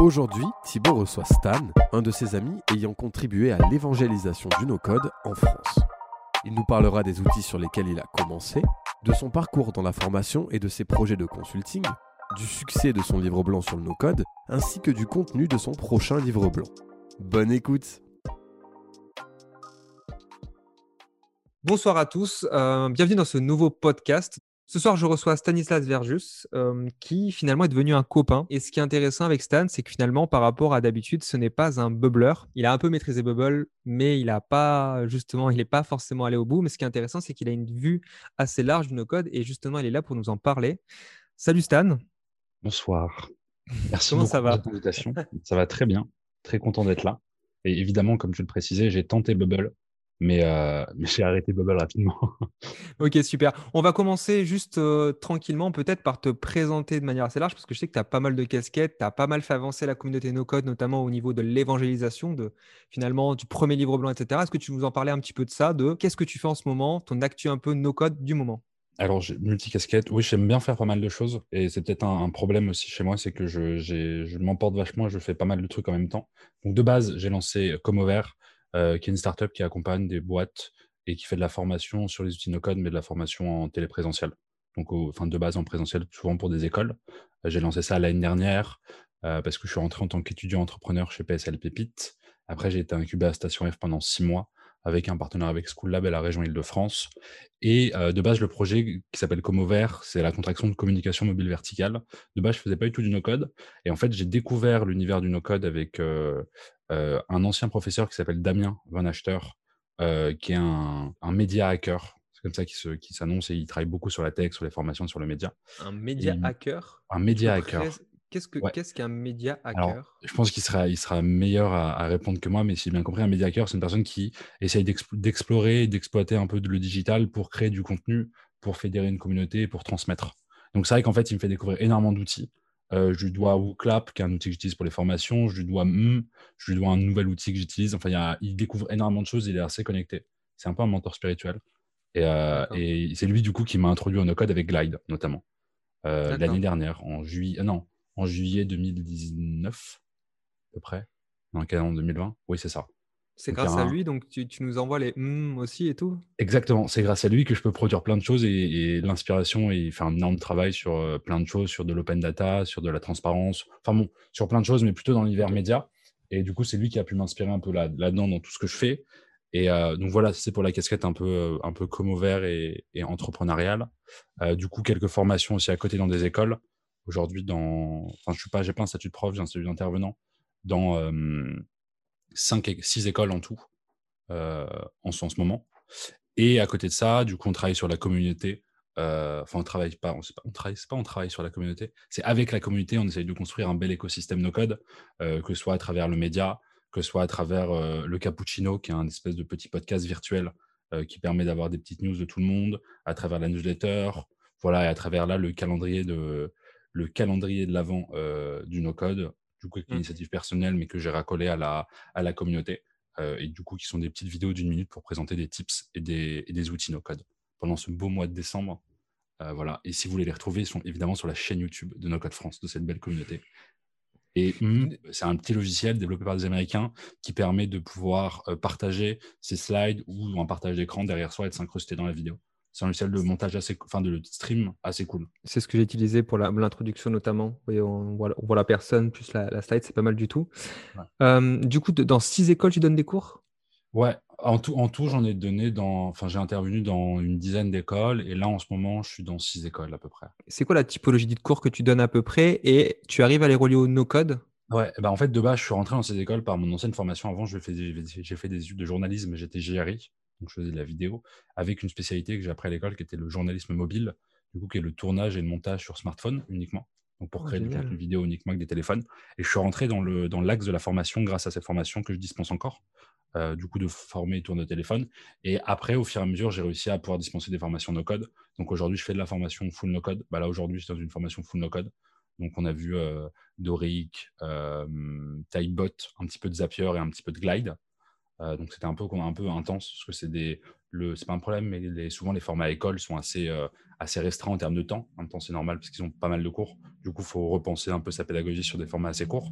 Aujourd'hui, Thibaut reçoit Stan, un de ses amis ayant contribué à l'évangélisation du no-code en France. Il nous parlera des outils sur lesquels il a commencé, de son parcours dans la formation et de ses projets de consulting, du succès de son livre blanc sur le no-code, ainsi que du contenu de son prochain livre blanc. Bonne écoute Bonsoir à tous, euh, bienvenue dans ce nouveau podcast ce soir, je reçois Stanislas Verjus, euh, qui finalement est devenu un copain. Et ce qui est intéressant avec Stan, c'est que finalement, par rapport à d'habitude, ce n'est pas un bubbler. Il a un peu maîtrisé Bubble, mais il n'a pas, justement, il n'est pas forcément allé au bout. Mais ce qui est intéressant, c'est qu'il a une vue assez large de nos codes et justement, il est là pour nous en parler. Salut Stan. Bonsoir. Merci Comment beaucoup ça va pour cette invitation. ça va très bien. Très content d'être là. Et évidemment, comme tu le précisais, j'ai tenté Bubble, mais, euh, mais j'ai arrêté Bubble rapidement. Ok, super. On va commencer juste euh, tranquillement, peut-être par te présenter de manière assez large, parce que je sais que tu as pas mal de casquettes, tu as pas mal fait avancer la communauté no-code, notamment au niveau de l'évangélisation, de finalement du premier livre blanc, etc. Est-ce que tu nous en parlais un petit peu de ça, de qu'est-ce que tu fais en ce moment, ton actu un peu no-code du moment? Alors, j'ai multicasquette. Oui, j'aime bien faire pas mal de choses. Et c'est peut-être un, un problème aussi chez moi, c'est que je, je m'emporte vachement et je fais pas mal de trucs en même temps. Donc, de base, j'ai lancé Comover, euh, qui est une startup qui accompagne des boîtes et qui fait de la formation sur les outils no-code, mais de la formation en téléprésentiel. Donc, de base en présentiel, souvent pour des écoles. Euh, j'ai lancé ça l'année dernière euh, parce que je suis rentré en tant qu'étudiant entrepreneur chez PSL Pépite. Après, j'ai été incubé à Station F pendant six mois avec un partenaire avec School Lab et la région Île-de-France. Et de base, le projet qui s'appelle Comover, c'est la contraction de communication mobile verticale. De base, je faisais pas du tout du no-code. Et en fait, j'ai découvert l'univers du no-code avec euh, un ancien professeur qui s'appelle Damien Van Achter, euh, qui est un, un média hacker. C'est comme ça qu'il qu'il s'annonce et il travaille beaucoup sur la tech, sur les formations, sur le média. Un média Et- hacker? Un média hacker. pré- Qu'est-ce Ouais. qu'un média Alors, hacker? je pense qu'il sera, il sera meilleur à, à répondre que moi, mais si j'ai bien compris, un média hacker, c'est une personne qui essaye d'explo- d'explorer d'exploiter un peu de le digital pour créer du contenu, pour fédérer une communauté et pour transmettre. Donc, c'est vrai qu'en fait, il me fait découvrir énormément d'outils. Euh, je lui dois WooClap, qui est un outil que j'utilise pour les formations. Je lui dois M, je lui dois un nouvel outil que j'utilise. Enfin, il, y a- il découvre énormément de choses. Il est assez connecté. C'est un peu un mentor spirituel. Et, euh, et c'est lui, du coup, qui m'a introduit au no-code avec Glide, notamment. Euh. L'année dernière, en juillet. ah non, en juillet 2019, à peu près. Dans le calendrier 2020. Oui, c'est ça. C'est grâce à lui, donc tu, tu nous envoies les hum aussi et tout? Exactement. C'est grâce à lui que je peux produire plein de choses et, et l'inspiration, il fait un énorme travail sur euh, plein de choses, sur de l'open data, sur de la transparence. Enfin bon, sur plein de choses, mais plutôt dans l'univers média. Et du coup, c'est lui qui a pu m'inspirer un peu là- là-dedans dans tout ce que je fais. Et euh, donc voilà, c'est pour la casquette un peu, euh, un peu comme ouvert et, et entrepreneuriale. Euh, du coup, quelques formations aussi à côté dans des écoles. Aujourd'hui, dans, enfin, je suis pas, j'ai pas un statut de prof, j'ai un statut d'intervenant dans euh, cinq, é- six écoles en tout euh, en, ce- en ce moment. Et à côté de ça, du coup, on travaille sur la communauté. Euh, Enfin, on travaille pas, on, pas, on travaille, pas on travaille sur la communauté. C'est avec la communauté, on essaye de construire un bel écosystème no code, euh, que ce soit à travers le média, que ce soit à travers le Cappuccino, qui est un espèce de petit podcast virtuel qui permet d'avoir des petites news de tout le monde, à travers la newsletter, voilà, et à travers là le calendrier de l'avant du no code, du coup, avec une Mhm. initiative personnelle, mais que j'ai racolé à la à la communauté euh, et du coup qui sont des petites vidéos d'une minute pour présenter des tips et des, et des outils no-code pendant ce beau mois de décembre. Euh, voilà. Et si vous voulez les retrouver, ils sont évidemment sur la chaîne YouTube de No Code France, de cette belle communauté. Et Hum, c'est un petit logiciel développé par des Américains qui permet de pouvoir euh, partager ses slides ou un partage d'écran derrière soi et de s'incruster dans la vidéo. C'est un logiciel de montage assez, enfin de stream assez cool. C'est ce que j'ai utilisé pour l'introduction notamment. On, voit, on voit la personne plus la, la slide, c'est pas mal du tout. Ouais. Euh, du coup, dans six écoles, tu donnes des cours? Ouais, en tout, en tout j'en ai donné dans, enfin j'ai intervenu dans une dizaine d'écoles et là en ce moment je suis dans six écoles à peu près. C'est quoi la typologie de cours que tu donnes à peu près et tu arrives à les relier au no-code? Ouais, bah en fait, de base, je suis rentré dans ces écoles par mon ancienne formation. Avant, j'ai fait des études de journalisme, j'étais GRI, donc je faisais de la vidéo, avec une spécialité que j'ai appris à l'école qui était le journalisme mobile, du coup, qui est le tournage et le montage sur smartphone uniquement, donc pour Oh, créer du génial. contenu vidéo uniquement avec des téléphones. Et je suis rentré dans le dans l'axe de la formation grâce à cette formation que je dispense encore, euh, du coup, de former et tourner au téléphone. Et après, au fur et à mesure, j'ai réussi à pouvoir dispenser des formations no-code. Donc aujourd'hui, je fais de la formation full no-code. Bah, là, aujourd'hui, je suis dans une formation full no-code. Donc, on a vu euh, Doric, euh, Typebot, un petit peu de Zapier et un petit peu de Glide. Euh, donc, c'était un peu, un peu intense parce que c'est des, le, c'est pas un problème, mais souvent les formats école sont assez, euh, assez restreints en termes de temps. En même temps, c'est normal parce qu'ils ont pas mal de cours. Du coup, il faut repenser un peu sa pédagogie sur des formats assez courts.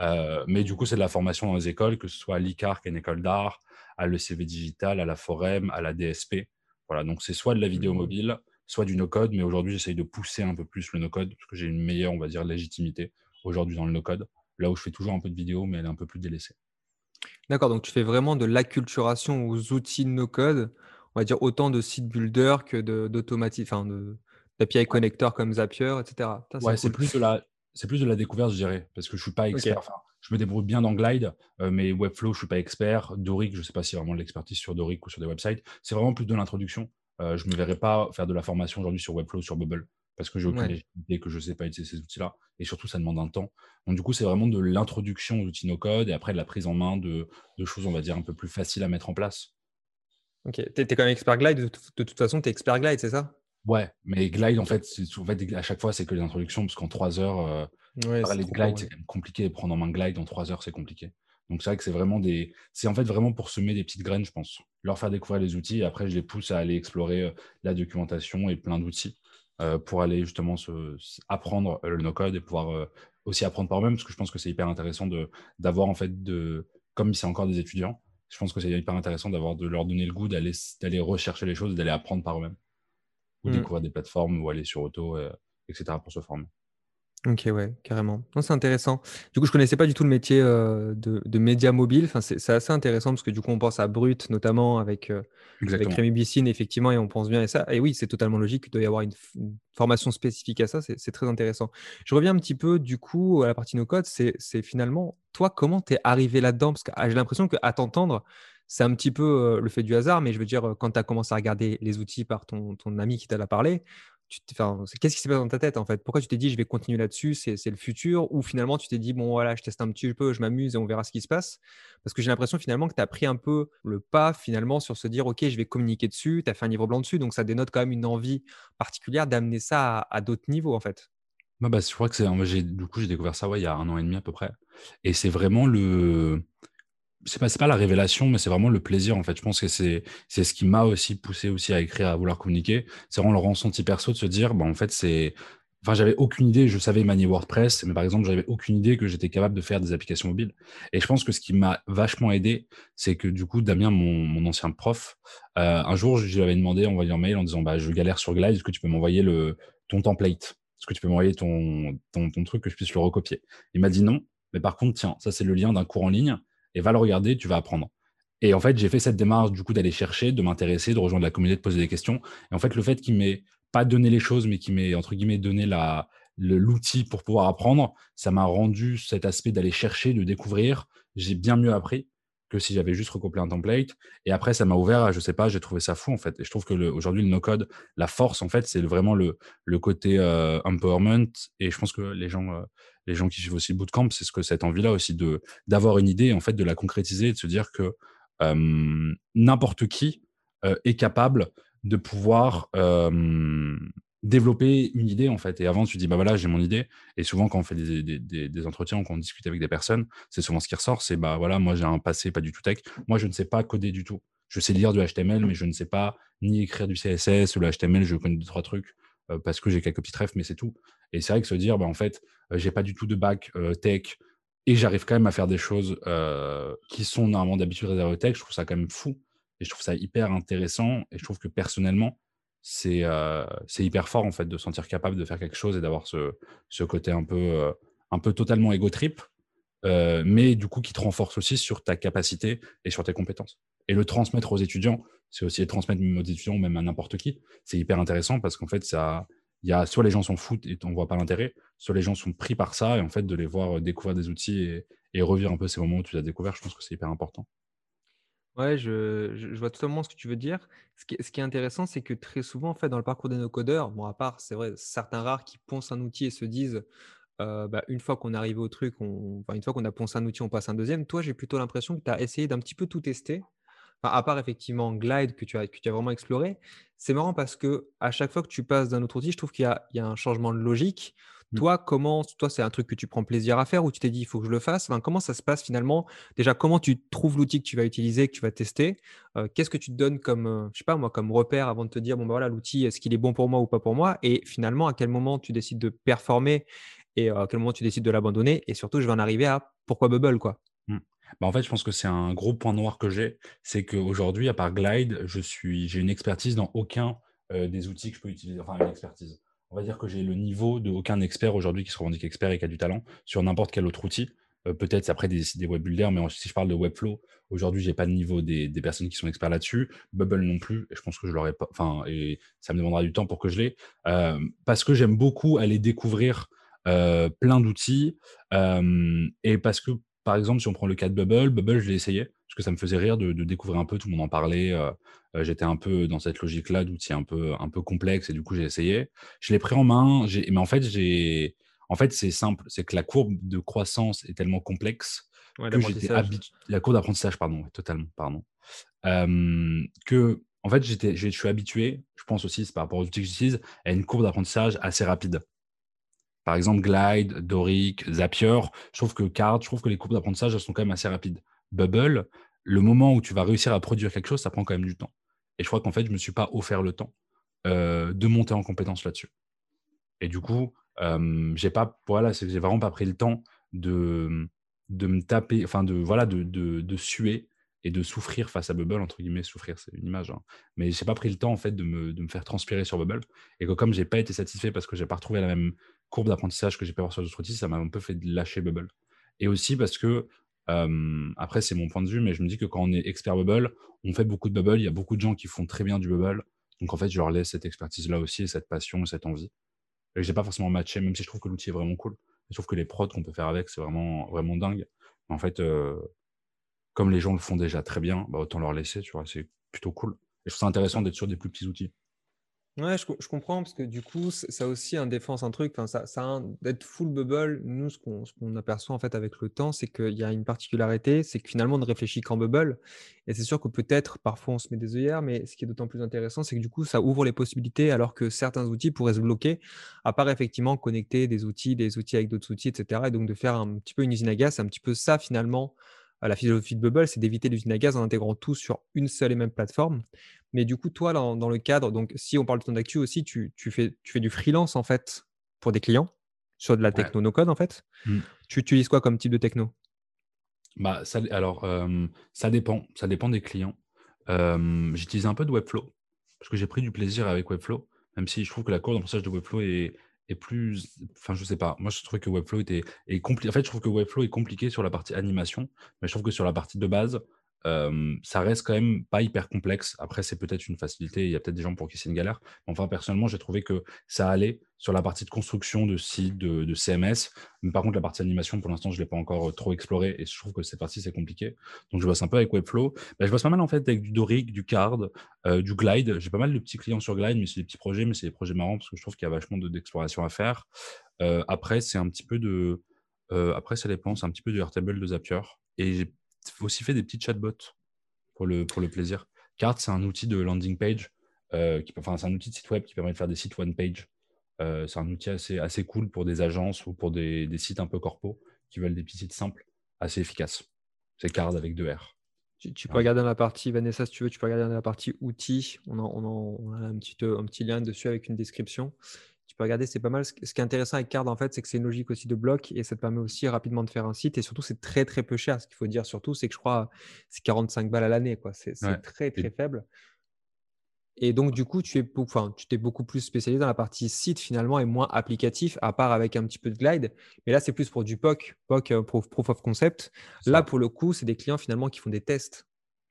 Euh, mais du coup, c'est de la formation dans les écoles, que ce soit à l'ICAR, qui est une école d'art, à l'ECV Digital, à la Forem, à la DSP. Voilà, donc c'est soit de la vidéo mmh. mobile, soit du no-code, mais aujourd'hui, j'essaye de pousser un peu plus le no-code parce que j'ai une meilleure, on va dire, légitimité aujourd'hui dans le no-code. Là où je fais toujours un peu de vidéo, mais elle est un peu plus délaissée. D'accord, donc tu fais vraiment de l'acculturation aux outils no-code, on va dire autant de site builder que d'automatique, enfin d'API connecteurs comme Zapier, etc. ouais, c'est plus de la, c'est plus de la découverte, je dirais, parce que je suis pas expert. je me débrouille bien dans Glide, euh, mais Webflow, je suis pas expert. Doric, je sais pas si vraiment de l'expertise sur Doric ou sur des websites. C'est vraiment plus de l'introduction. Euh, je me verrais pas faire de la formation aujourd'hui sur Webflow, sur Bubble parce que j'ai aucune légitimité, que je ne sais pas utiliser ces outils-là. Et surtout, ça demande un temps. Donc, du coup, c'est vraiment de l'introduction aux outils no-code et après de la prise en main de, choses, on va dire, un peu plus faciles à mettre en place. Ok. Tu es, quand même expert Glide. De, toute façon, tu es expert Glide, c'est ça? Ouais, mais Glide, en fait, en fait, à chaque fois, c'est que les introductions, parce qu'en trois heures, euh, les Glide, c'est quand même compliqué. Prendre en main Glide en trois heures, c'est compliqué. Donc, c'est vrai que c'est vraiment des. C'est en fait vraiment pour semer des petites graines, je pense. Leur faire découvrir les outils et après, je les pousse à aller explorer euh, la documentation et plein d'outils. Euh, pour aller justement se, apprendre le no-code et pouvoir euh, aussi apprendre par eux-mêmes, parce que je pense que c'est hyper intéressant d'avoir en fait, de, comme c'est encore des étudiants, je pense que c'est hyper intéressant d'avoir de leur donner le goût d'aller rechercher les choses, d'aller apprendre par eux-mêmes, ou mmh. découvrir des plateformes, ou aller sur auto, euh, etc. pour se former. Ok, ouais, carrément. Non, c'est intéressant. Du coup, je connaissais pas du tout le métier euh, de, de média mobile. Enfin, c'est assez intéressant parce que du coup, on pense à Brut, notamment avec, euh, avec Rémi Bissine, effectivement, et on pense bien à ça. Et oui, c'est totalement logique qu'il doit y avoir une, formation spécifique à ça. C'est très intéressant. Je reviens un petit peu, du coup, à la partie no code. C'est finalement, toi, comment tu es arrivé là-dedans? Parce que ah, j'ai l'impression qu'à t'entendre, c'est un petit peu euh, le fait du hasard, mais je veux dire, quand tu as commencé à regarder les outils par ton, ton ami qui t'a parlé, qu'est-ce qui s'est passé dans ta tête en fait? Pourquoi tu t'es dit je vais continuer là-dessus, c'est le futur? Ou finalement tu t'es dit bon voilà, je teste un petit peu, je m'amuse et on verra ce qui se passe? Parce que j'ai l'impression finalement que tu as pris un peu le pas finalement sur se dire ok, je vais communiquer dessus, tu as fait un livre blanc dessus, donc ça dénote quand même une envie particulière d'amener ça à, d'autres niveaux en fait. Bah, bah, je crois que c'est du coup j'ai découvert ça il y a un an et demi à peu près. Et c'est vraiment le c'est pas, pas la révélation, mais c'est vraiment le plaisir en fait. Je pense que c'est ce qui m'a aussi poussé aussi à écrire, à vouloir communiquer. C'est vraiment le ressenti perso de se dire, bah, en fait, c'est. Enfin, j'avais aucune idée, je savais manier WordPress, mais par exemple, j'avais aucune idée que j'étais capable de faire des applications mobiles. Et je pense que ce qui m'a vachement aidé, c'est que du coup, Damien, mon, mon ancien prof, euh, un jour, je lui avais demandé, envoyé un mail en disant, bah, je galère sur Glide, est-ce que tu peux m'envoyer le, ton template? Est-ce que tu peux m'envoyer ton, ton, ton truc que je puisse le recopier? Il m'a dit non, mais par contre, tiens, ça c'est le lien d'un cours en ligne et va le regarder, tu vas apprendre. Et en fait, j'ai fait cette démarche du coup d'aller chercher, de m'intéresser, de rejoindre la communauté, de poser des questions. Et en fait, le fait qu'il m'ait pas donné les choses, mais qu'il m'ait entre guillemets donné la, l'outil pour pouvoir apprendre, ça m'a rendu cet aspect d'aller chercher, de découvrir. J'ai bien mieux appris que si j'avais juste recopié un template. Et après, ça m'a ouvert à, je sais pas, j'ai trouvé ça fou en fait. Et je trouve que aujourd'hui, le no-code, la force en fait, c'est vraiment le, le côté euh, empowerment. Et je pense que les gens, euh, les gens qui suivent aussi bootcamp, c'est ce que cette envie-là aussi de d'avoir une idée, en fait, de la concrétiser, de se dire que n'importe qui est capable de pouvoir développer une idée en fait. Et avant, tu dis bah voilà, j'ai mon idée. Et souvent, quand on fait des, des, entretiens ou quand on discute avec des personnes, c'est souvent ce qui ressort, c'est bah voilà, moi j'ai un passé pas du tout tech. Moi, je ne sais pas coder du tout. Je sais lire du HTML, mais je ne sais pas ni écrire du CSS ou le HTML. Je connais deux trois trucs parce que j'ai quelques petits rêves, mais c'est tout. Et c'est vrai que se dire bah en fait, j'ai pas du tout de bac tech et j'arrive quand même à faire des choses qui sont normalement d'habitude réservées au tech. Je trouve ça quand même fou et je trouve ça hyper intéressant. Et je trouve que personnellement, c'est c'est hyper fort en fait de sentir capable de faire quelque chose et d'avoir ce, ce, côté un peu, un peu totalement égo trip, mais du coup qui te renforce aussi sur ta capacité et sur tes compétences. Et le transmettre aux étudiants, c'est aussi le transmettre aux étudiants même à n'importe qui. C'est hyper intéressant parce qu'en fait, ça, il y a soit les gens s'en foutent et on voit pas l'intérêt, soit les gens sont pris par ça et en fait de les voir découvrir des outils et, revivre un peu ces moments où tu les as découverts, je pense que c'est hyper important. Ouais, je, vois totalement ce que tu veux dire. Ce qui, est intéressant, c'est que très souvent, en fait, dans le parcours des no-codeurs, bon, à part, c'est vrai, certains rares qui poncent un outil et se disent, euh, bah, une fois qu'on est arrivé au truc, on, une fois qu'on a poncé un outil, on passe un deuxième. Toi, j'ai plutôt l'impression que tu as essayé d'un petit peu tout tester. À part effectivement Glide que tu as, que tu as vraiment exploré. C'est marrant parce que à chaque fois que tu passes d'un autre outil, je trouve qu'il y, y, a un changement de logique. Mmh. Toi, comment, toi, c'est un truc que tu prends plaisir à faire ou tu t'es dit, il faut que je le fasse? Comment ça se passe finalement? Déjà, comment tu trouves l'outil que tu vas utiliser, que tu vas tester? Qu'est-ce que tu te donnes comme, je sais pas moi, comme repère avant de te dire, bon, bah, voilà, l'outil, est-ce qu'il est bon pour moi ou pas pour moi? Et finalement, à quel moment tu décides de performer et à quel moment tu décides de l'abandonner? Et surtout, je vais en arriver à pourquoi Bubble, quoi? Mmh. Bah, en fait, je pense que c'est un gros point noir que j'ai, c'est qu'aujourd'hui, à part Glide, je suis, j'ai une expertise dans aucun des outils que je peux utiliser, enfin une expertise on va dire que j'ai le niveau de aucun expert aujourd'hui qui se revendique expert et qui a du talent sur n'importe quel autre outil. Euh, peut-être après des, des web builders, mais si je parle de Webflow, aujourd'hui, j'ai pas le niveau des, personnes qui sont experts là-dessus. Bubble non plus, et je pense que je l'aurais pas. Enfin, et ça me demandera du temps pour que je l'ai. Euh, parce que j'aime beaucoup aller découvrir euh, plein d'outils. et parce que, par exemple, si on prend le cas de Bubble, Bubble, je l'ai essayé, parce que ça me faisait rire de, découvrir un peu, tout le monde en parlait. Euh, j'étais un peu dans cette logique-là d'outils un peu, un peu complexe et du coup, j'ai essayé. Je l'ai pris en main, mais en fait, j'ai. En fait, c'est simple, c'est que la courbe de croissance est tellement complexe que. La courbe d'apprentissage, pardon, totalement, pardon. que, en fait, j'étais, je suis habitué, je pense aussi, c'est par rapport aux outils que j'utilise, à une courbe d'apprentissage assez rapide. Par exemple, Glide, Doric, Zapier, je trouve que Card, je trouve que les courbes d'apprentissage sont quand même assez rapides. Bubble, le moment où tu vas réussir à produire quelque chose, ça prend quand même du temps. Et je crois qu'en fait, je ne me suis pas offert le temps euh, de monter en compétence là-dessus. Et du coup, euh, j'ai pas, voilà, j'ai vraiment pas pris le temps de, de me taper, enfin de voilà, de, de, suer et de souffrir face à Bubble entre guillemets, souffrir, c'est une image. Hein. Mais j'ai pas pris le temps en fait de me, de me, faire transpirer sur Bubble. Et que comme j'ai pas été satisfait parce que j'ai pas retrouvé la même courbe d'apprentissage que j'ai pu avoir sur d'autres outils, ça m'a un peu fait lâcher Bubble. Et aussi parce que après, c'est mon point de vue, mais je me dis que quand on est expert bubble, on fait beaucoup de bubble. Il y a beaucoup de gens qui font très bien du bubble. Donc, en fait, je leur laisse cette expertise-là aussi, cette passion, cette envie. Et je n'ai pas forcément matché, même si je trouve que l'outil est vraiment cool. Je trouve que les prods qu'on peut faire avec, c'est vraiment, vraiment dingue. en fait, comme les gens le font déjà très bien, bah, autant leur laisser, tu vois, c'est plutôt cool. Et je trouve ça intéressant d'être sur des plus petits outils. Ouais, je, comprends parce que du coup, ça aussi un défense, un truc, ça, d'être full bubble. Nous, ce qu'on, ce qu'on aperçoit en fait avec le temps, c'est qu'il y a une particularité, c'est que finalement, on ne réfléchit qu'en bubble. Et c'est sûr que peut-être, parfois, on se met des œillères, mais ce qui est d'autant plus intéressant, c'est que du coup, ça ouvre les possibilités alors que certains outils pourraient se bloquer, à part effectivement connecter des outils, des outils avec d'autres outils, etc. Et donc de faire un petit peu une usine à gaz, c'est un petit peu ça finalement la philosophie de Bubble, c'est d'éviter l'usine à gaz en intégrant tout sur une seule et même plateforme. Mais du coup, toi, dans, le cadre, donc si on parle de ton actu aussi, tu, fais, tu fais du freelance en fait pour des clients sur de la techno no code en fait. Mmh. Tu utilises quoi comme type de techno? Bah, ça, alors, ça dépend. Ça dépend des clients. J'utilise un peu de Webflow parce que j'ai pris du plaisir avec Webflow, même si je trouve que la courbe d'apprentissage de Webflow est, est plus. Enfin, je sais pas. Moi, je trouvais que Webflow était est compliqué. En fait, je trouve que Webflow est compliqué sur la partie animation, mais je trouve que sur la partie de base, ça reste quand même pas hyper complexe. Après, c'est peut-être une facilité. Il y a peut-être des gens pour qui c'est une galère. Enfin, personnellement, j'ai trouvé que ça allait sur la partie de construction de sites, de, CMS. Mais par contre, la partie animation, pour l'instant, je ne l'ai pas encore trop exploré et je trouve que cette partie, c'est compliqué. Donc, je bosse un peu avec Webflow. Bah, je bosse pas mal en fait avec du Doric, du Card, du Glide. J'ai pas mal de petits clients sur Glide, mais c'est des petits projets, mais c'est des projets marrants parce que je trouve qu'il y a vachement d'exploration à faire. après, c'est un petit peu de. après, ça dépend. C'est un petit peu du Airtable de Zapier. Et aussi fait des petits chatbots pour le, pour le plaisir. Cart, c'est un outil de landing page, euh, qui, enfin, c'est un outil de site web qui permet de faire des sites one page. Euh, c'est un outil assez, assez cool pour des agences ou pour des, des, sites un peu corpo qui veulent des petits sites simples, assez efficaces. C'est Card avec deux R. Tu, peux regarder dans la partie, Vanessa, si tu veux, tu peux regarder dans la partie outils. On, on, on a un petit, un petit lien dessus avec une description peux regarder, c'est pas mal. Ce qui est intéressant avec Card, en fait, c'est que c'est une logique aussi de bloc et ça te permet aussi rapidement de faire un site. Et surtout, c'est très, très peu cher. Ce qu'il faut dire surtout, c'est que je crois c'est 45 balles à l'année. quoi. C'est très, très faible. Et donc, du coup, tu es enfin, tu t'es beaucoup plus spécialisé dans la partie site finalement et moins applicatif, à part avec un petit peu de glide. Mais là, c'est plus pour du POC, POC, euh, Proof of Concept. Là, pour le coup, c'est des clients finalement qui font des tests.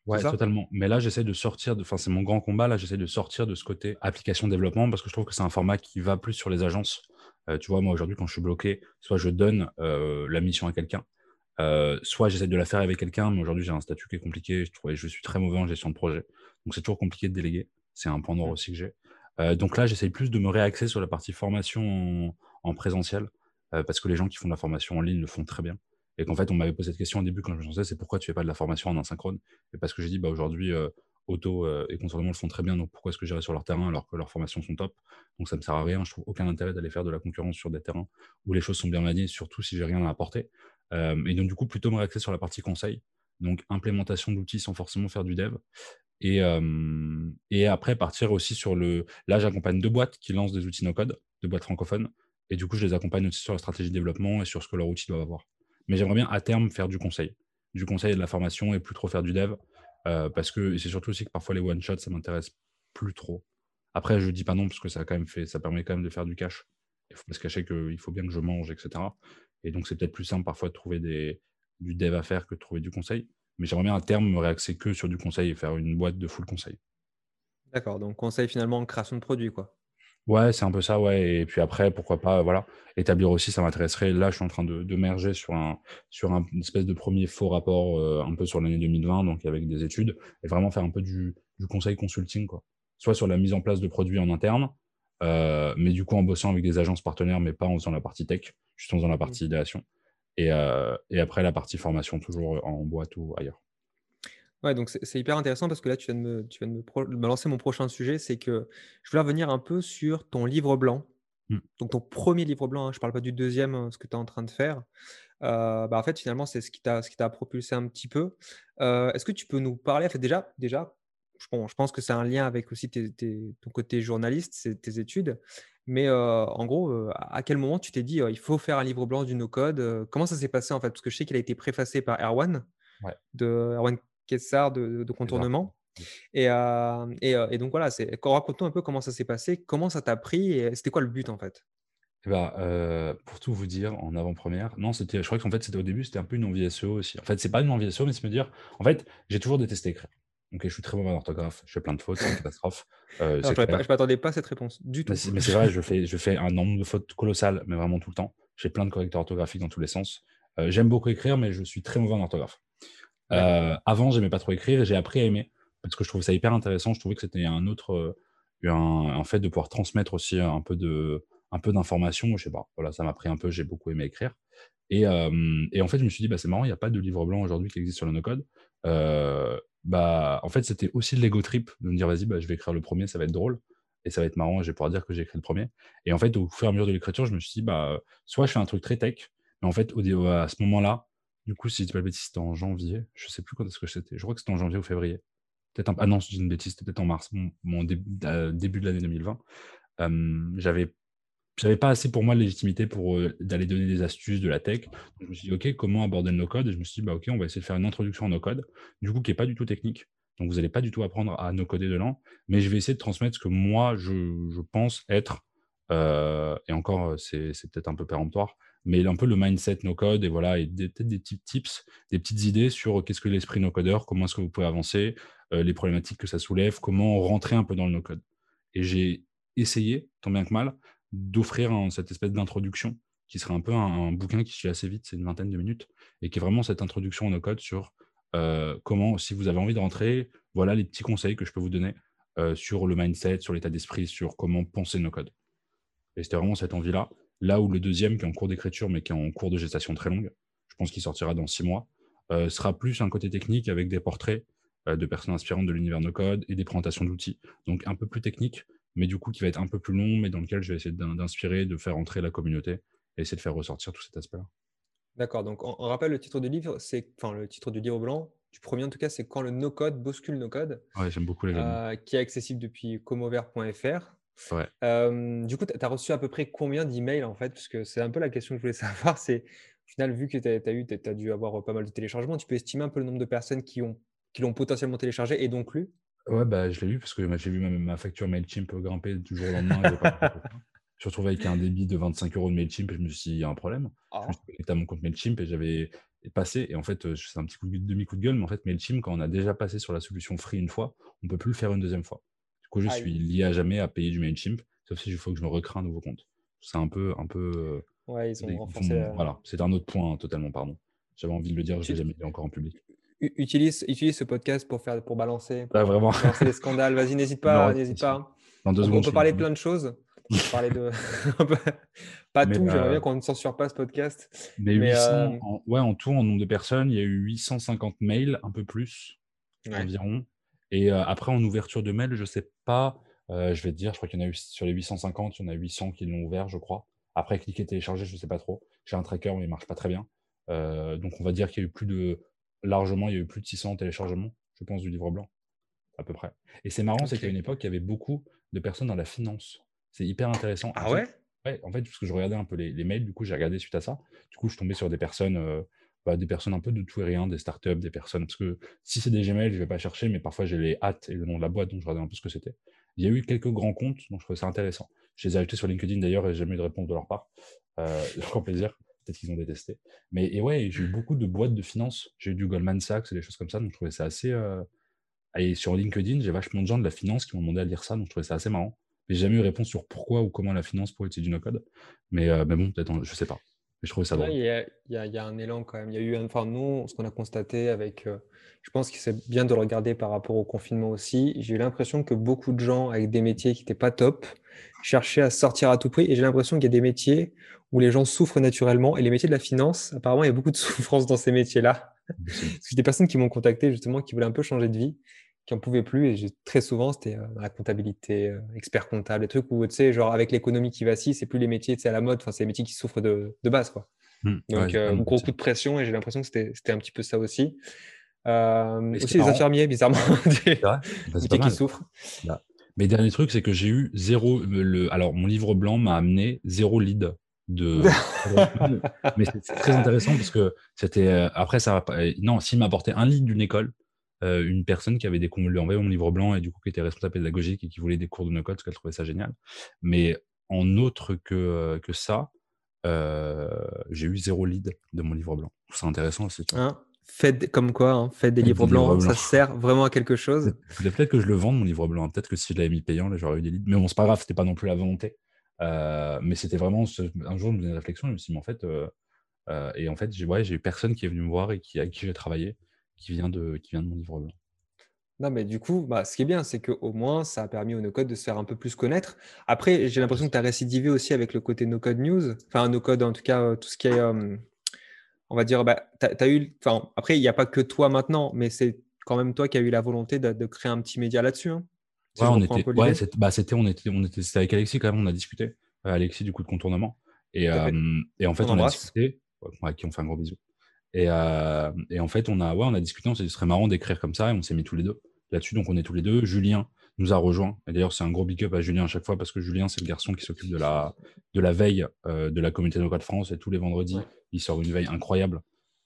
Ouais, totalement. Mais là, j'essaie de sortir, de... enfin, c'est mon grand combat, là, j'essaie de sortir de ce côté application développement parce que je trouve que c'est un format qui va plus sur les agences. Euh, tu vois, moi, aujourd'hui, quand je suis bloqué, soit je donne euh, la mission à quelqu'un, euh, soit j'essaie de la faire avec quelqu'un, mais aujourd'hui, j'ai un statut qui est compliqué, je, trouve, je suis très mauvais en gestion de projet. Donc, c'est toujours compliqué de déléguer. C'est un point noir mmh. aussi que j'ai. donc là, j'essaie plus de me réaxer sur la partie formation en, en présentiel parce que les gens qui font de la formation en ligne le font très bien. Et qu'en fait, on m'avait posé cette question au début quand je me lançais, c'est pourquoi tu fais pas de la formation en asynchrone? Et parce que j'ai dit, bah, aujourd'hui, euh, auto et contournement le font très bien, donc pourquoi est-ce que j'irai sur leur terrain alors que leurs formations sont top? Donc ça me sert à rien, je trouve aucun intérêt d'aller faire de la concurrence sur des terrains où les choses sont bien maniées, surtout si j'ai rien à apporter. et donc du coup, plutôt me réaxer sur la partie conseil, donc implémentation d'outils sans forcément faire du dev. Et, et après, partir aussi sur le. Là, j'accompagne deux boîtes qui lancent des outils no-code, deux boîtes francophones. Et du coup, je les accompagne aussi sur la stratégie de développement et sur ce que leur outil doit avoir. Mais j'aimerais bien à terme faire du conseil. Du conseil et de la formation et plus trop faire du dev. Euh, parce que c'est surtout aussi que parfois les one-shots, ça m'intéresse plus trop. Après, je dis pas non parce que ça, a quand même fait, ça permet quand même de faire du cash. Il faut pas se cacher qu'il faut bien que je mange, etc. Et donc, c'est peut-être plus simple parfois de trouver du dev à faire que de trouver du conseil. Mais j'aimerais bien à terme me réaxer que sur du conseil et faire une boîte de full conseil. D'accord, donc conseil finalement en création de produits, quoi. Ouais, c'est un peu ça, ouais. Et puis après, pourquoi pas, voilà, établir aussi, ça m'intéresserait. Là, je suis en train de, de merger sur un, sur un, une espèce de premier faux rapport euh, un peu sur l'année 2020, donc avec des études, et vraiment faire un peu du, du conseil consulting, quoi. Soit sur la mise en place de produits en interne, euh, mais du coup en bossant avec des agences partenaires, mais pas en faisant la partie tech, juste en faisant la mmh. partie idéation. Et, euh, et après la partie formation, toujours en boîte ou ailleurs. Ouais, donc c'est hyper intéressant parce que là, tu viens de me, tu viens de me, lancer mon prochain sujet. C'est que je voulais revenir un peu sur ton livre blanc. Mmh. Donc, ton premier livre blanc, hein, je ne parle pas du deuxième, euh, ce que tu es en train de faire. Euh, bah, en fait, finalement, c'est ce qui t'a propulsé un petit peu. Euh, est-ce que tu peux nous parler en fait, déjà, déjà je, je pense que c'est un lien avec aussi ton côté journaliste, tes études. Mais en gros, à quel moment tu t'es dit il faut faire un livre blanc du no-code Comment ça s'est passé en fait? Parce que je sais qu'il a été préfacé par Erwan, de Erwan Kessar de, de contournement. Et, euh, et, euh, et, donc voilà, raconte-nous un peu comment ça s'est passé, comment ça t'a pris et c'était quoi le but en fait? Eh ben, euh, pour tout vous dire, en avant-première, non, c'était, je crois qu'en fait, c'était au début, c'était un peu une envie SEO aussi. En fait, c'est pas une envie SEO, mais c'est me dire, en fait, j'ai toujours détesté écrire. Donc, je suis très mauvais en orthographe, je fais plein de fautes, c'est une catastrophe. Euh, je ne m'attendais pas à cette réponse du tout. Mais c'est vrai, je fais, je fais un nombre de fautes colossal, mais vraiment tout le temps. J'ai plein de correcteurs orthographiques dans tous les sens. j'aime beaucoup écrire, mais je suis très mauvais en orthographe. Euh, avant, j'aimais pas trop écrire et j'ai appris à aimer parce que je trouvais ça hyper intéressant. Je trouvais que c'était un autre, euh, un, fait de pouvoir transmettre aussi un peu de, un peu d'informations. Je sais pas. Voilà, ça m'a pris un peu. J'ai beaucoup aimé écrire. Et, euh, en fait, je me suis dit, bah, c'est marrant, il n'y a pas de livre blanc aujourd'hui qui existe sur le no-code. bah, en fait, c'était aussi de l'ego trip de me dire, vas-y, bah, je vais écrire le premier, ça va être drôle et ça va être marrant je vais pouvoir dire que j'ai écrit le premier. Et en fait, au fur et à mesure de l'écriture, je me suis dit, bah, soit je fais un truc très tech, mais en fait, au, à ce moment-là, du coup, si je dis pas de bêtises, c'était en janvier. Je sais plus quand est-ce que c'était. Je crois que c'était en janvier ou février. Peut-être Ah non, je dis une bêtise, c'était peut-être en mars, mon, euh, début, de l'année 2020. j'avais j'avais pas assez pour moi de légitimité pour euh, d'aller donner des astuces de la tech. je me suis dit, OK, comment aborder le no-code? Et je me suis dit, bah, OK, on va essayer de faire une introduction en no-code, du coup, qui n'est pas du tout technique. Donc, vous n'allez pas du tout apprendre à no-coder dedans, mais je vais essayer de transmettre ce que moi, je, pense être, euh, et encore, c'est peut-être un peu péremptoire, mais un peu le mindset no code et voilà, et peut-être des petits tips, des petites idées sur qu'est-ce que l'esprit no codeur, comment est-ce que vous pouvez avancer, euh, les problématiques que ça soulève, comment rentrer un peu dans le no code. Et j'ai essayé, tant bien que mal, d'offrir cette espèce d'introduction qui serait un peu un, bouquin qui suit assez vite, c'est une vingtaine de minutes, et qui est vraiment cette introduction au no code sur euh, comment, si vous avez envie de rentrer, voilà les petits conseils que je peux vous donner euh, sur le mindset, sur l'état d'esprit, sur comment penser no code. Et c'était vraiment cette envie-là. Là où le deuxième, qui est en cours d'écriture, mais qui est en cours de gestation très longue, je pense qu'il sortira dans six mois, euh, sera plus un côté technique avec des portraits euh, de personnes inspirantes de l'univers no code et des présentations d'outils. Donc un peu plus technique, mais du coup qui va être un peu plus long, mais dans lequel je vais essayer d'inspirer, de faire entrer la communauté et essayer de faire ressortir tout cet aspect-là. D'accord, donc on, rappelle le titre du livre, c'est enfin le titre du livre blanc, du premier en tout cas, c'est quand le no-code bouscule no-code. Ouais, j'aime beaucoup les euh, Qui est accessible depuis comover.fr. Ouais. du coup, tu as reçu à peu près combien d'emails en fait? Parce que c'est un peu la question que je voulais savoir. C'est au final, vu que tu as, eu, as dû avoir pas mal de téléchargements, tu peux estimer un peu le nombre de personnes qui ont qui l'ont potentiellement téléchargé et donc lu? Ouais, bah, je l'ai lu parce que j'ai vu ma, ma, facture MailChimp grimper du jour au lendemain. je me suis retrouvé avec un débit de 25 euros de MailChimp et je me suis dit, il y a un problème. Je me ah. suis connecté à mon compte MailChimp et j'avais passé. Et en fait, c'est un petit coup de demi-coup de gueule, mais en fait, MailChimp, quand on a déjà passé sur la solution free une fois, on ne peut plus le faire une deuxième fois. Du coup, je suis lié à jamais à payer du MailChimp sauf si il faut que je me recrée un nouveau compte. C'est un peu. Un peu euh, ouais, ils ont renforcé. Voilà, c'est un autre point, hein, totalement, pardon. J'avais envie de le dire, je l'ai jamais dit encore en public. Utilise, utilise ce podcast pour, faire, pour balancer, pour vraiment. les scandales. Vas-y, n'hésite pas, n'hésite pas. Dans deux on, peut parler de plein de choses. On peut parler de. pas tout, j'aimerais bien qu'on ne censure pas ce podcast. Mais, 800, euh, en, ouais, en tout, en nombre de personnes, il y a eu 850 mails, un peu plus, environ. Et après, en ouverture de mail, je sais pas. je vais te dire, je crois qu'il y en a eu sur les 850, il y en a 800 qui l'ont ouvert, je crois. Après, cliquer télécharger, je sais pas trop. J'ai un tracker, mais il marche pas très bien. donc, on va dire qu'il y a eu plus de. Largement, il y a eu plus de 600 téléchargements, je pense, du livre blanc, à peu près. Et c'est marrant, c'est qu'à une époque, il y avait beaucoup de personnes dans la finance. C'est hyper intéressant. Ah ouais? Ouais, en fait, parce que je regardais un peu les, mails, du coup, j'ai regardé suite à ça. Du coup, je tombais sur des personnes, bah, des personnes un peu de tout et rien, des startups, des personnes. Parce que si c'est des Gmail, je vais pas chercher, mais parfois j'ai les hâtes et le nom de la boîte, donc je regardais un peu ce que c'était. Il y a eu quelques grands comptes, donc je trouvais ça intéressant. Je les ai ajoutés sur LinkedIn d'ailleurs et j'ai jamais eu de réponse de leur part. Euh, grand plaisir. Peut-être qu'ils ont détesté. Mais et ouais, j'ai eu beaucoup de boîtes de finances. J'ai eu du Goldman Sachs et des choses comme ça, donc je trouvais ça assez. Et sur LinkedIn, j'ai vachement de gens de la finance qui m'ont demandé à lire ça, donc je trouvais ça assez marrant. J'ai jamais eu réponse sur pourquoi ou comment la finance pourrait utiliser du no-code. Mais, euh, mais, bon, peut-être, je sais pas. Je trouvais ça drôle. Il y, a, un élan quand même. Il y a eu, enfin, nous, ce qu'on a constaté avec. Euh, je pense que c'est bien de le regarder par rapport au confinement aussi. J'ai eu l'impression que beaucoup de gens avec des métiers qui n'étaient pas top cherchaient à sortir à tout prix. Et j'ai l'impression qu'il y a des métiers où les gens souffrent naturellement. Et les métiers de la finance, apparemment, il y a beaucoup de souffrance dans ces métiers-là. J'ai des personnes qui m'ont contacté justement qui voulaient un peu changer de vie qui en pouvaient plus. Et très souvent, c'était euh, la comptabilité, euh, expert comptable, des trucs où, tu sais, genre avec l'économie qui vacille, c'est plus les métiers, c'est à la mode, enfin, c'est les métiers qui souffrent de, de base, quoi. Mmh. Donc, euh, gros coup de pression, et j'ai l'impression que c'était un petit peu ça aussi. aussi les infirmiers, bizarrement, des bah, métiers qui souffrent. Bah, mais dernier truc, c'est que j'ai eu zéro. Le, alors, mon livre blanc m'a amené zéro lead de. mais c'est très intéressant parce que c'était. après, ça. Non, s'il m'a apporté un lead d'une école, euh, une personne qui avait des lui envoyé mon livre blanc et du coup qui était responsable pédagogique et qui voulait des cours de no-code parce qu'elle trouvait ça génial. Mais en autre que, euh, que ça, euh, j'ai eu zéro lead de mon livre blanc. C'est intéressant aussi. Hein faites comme quoi, hein, faites des livres, blancs, ça sert vraiment à quelque chose. Peut-être que je le vende mon livre blanc. Peut-être que si je l'avais mis payant, là j'aurais eu des leads. Mais bon, c'est pas grave, c'était pas non plus la volonté. mais c'était vraiment un jour, je me faisais une réflexion. Je me suis dit, mais en fait, et en fait, j'ai ouais, eu personne qui est venu me voir et qui, avec qui j'ai travaillé qui vient de, qui vient de mon livre blanc. Non, mais du coup, bah, ce qui est bien, c'est qu'au moins, ça a permis au NoCode de se faire un peu plus connaître. Après, j'ai l'impression que tu as récidivé aussi avec le côté NoCode News. Enfin, NoCode, en tout cas, euh, tout ce qui est, euh, on va dire, bah, tu as, eu. Enfin, après, il n'y a pas que toi maintenant, mais c'est quand même toi qui as eu la volonté de, créer un petit média là-dessus. Hein, ouais, on était, ouais, bah, c'était, on était, on était, avec Alexis quand même, on a discuté. Euh, Alexis, du coup, de contournement. Et, et en fait, on, a discuté. à qui on fait un gros bisou. Euh, et, en fait, on a, ouais, on a discuté, on s'est dit ce serait marrant d'écrire comme ça, et on s'est mis tous les deux là-dessus. Donc, on est tous les deux. Julien nous a rejoint. Et d'ailleurs, c'est un gros big up à Julien à chaque fois parce que Julien, c'est le garçon qui s'occupe de la, de la veille euh, de la communauté de France. Et tous les vendredis, il sort une veille incroyable.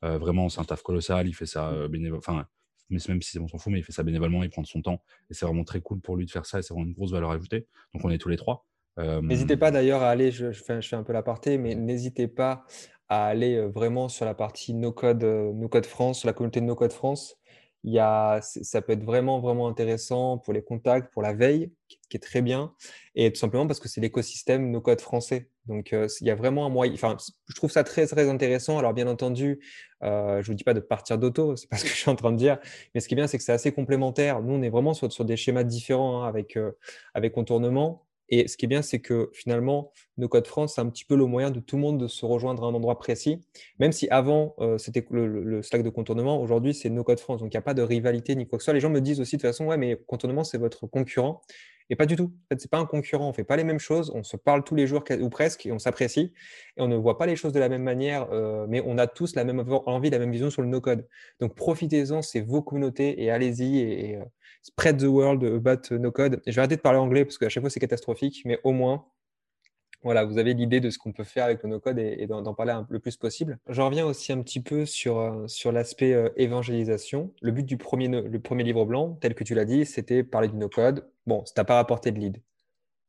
Euh, vraiment, c'est un taf colossal. Il fait ça bénévolement. Enfin, mais même si on s'en fout, mais il fait ça bénévolement, il prend de son temps. Et c'est vraiment très cool pour lui de faire ça. Et c'est vraiment une grosse valeur ajoutée. Donc, on est tous les trois. N'hésitez pas d'ailleurs à aller, je, fais, je, fais, un peu l'aparté, mais n'hésitez pas à aller vraiment sur la partie No Code, no Code France, sur la communauté de No Code France. Il y a, ça peut être vraiment, vraiment intéressant pour les contacts, pour la veille, qui, est très bien, et tout simplement parce que c'est l'écosystème No Code français. Donc, il y a vraiment un moyen. Enfin, je trouve ça très, très intéressant. Alors, bien entendu, je ne vous dis pas de partir d'auto, c'est pas ce que je suis en train de dire, mais ce qui est bien, c'est que c'est assez complémentaire. Nous, on est vraiment sur, sur des schémas différents hein, avec, avec contournement. Et ce qui est bien, c'est que finalement, No Code France, c'est un petit peu le moyen de tout le monde de se rejoindre à un endroit précis. Même si avant, euh, c'était le, Slack de contournement, aujourd'hui, c'est No Code France. Donc, il n'y a pas de rivalité ni quoi que ce soit. Les gens me disent aussi de toute façon, ouais, mais contournement, c'est votre concurrent. Et pas du tout. En fait, ce n'est pas un concurrent. On fait pas les mêmes choses. On se parle tous les jours ou presque et on s'apprécie. Et on ne voit pas les choses de la même manière, euh, mais on a tous la même envie, la même vision sur le no-code. Donc, profitez-en, c'est vos communautés et allez-y et, euh, spread the world about no code. je vais arrêter de parler anglais parce qu'à chaque fois c'est catastrophique, mais au moins, voilà, vous avez l'idée de ce qu'on peut faire avec le no-code et, d'en parler le plus possible. Je reviens aussi un petit peu sur, euh, sur l'aspect évangélisation. Le but du premier, le premier livre blanc, tel que tu l'as dit, c'était parler du no-code. Bon, ça t'a pas rapporté de lead.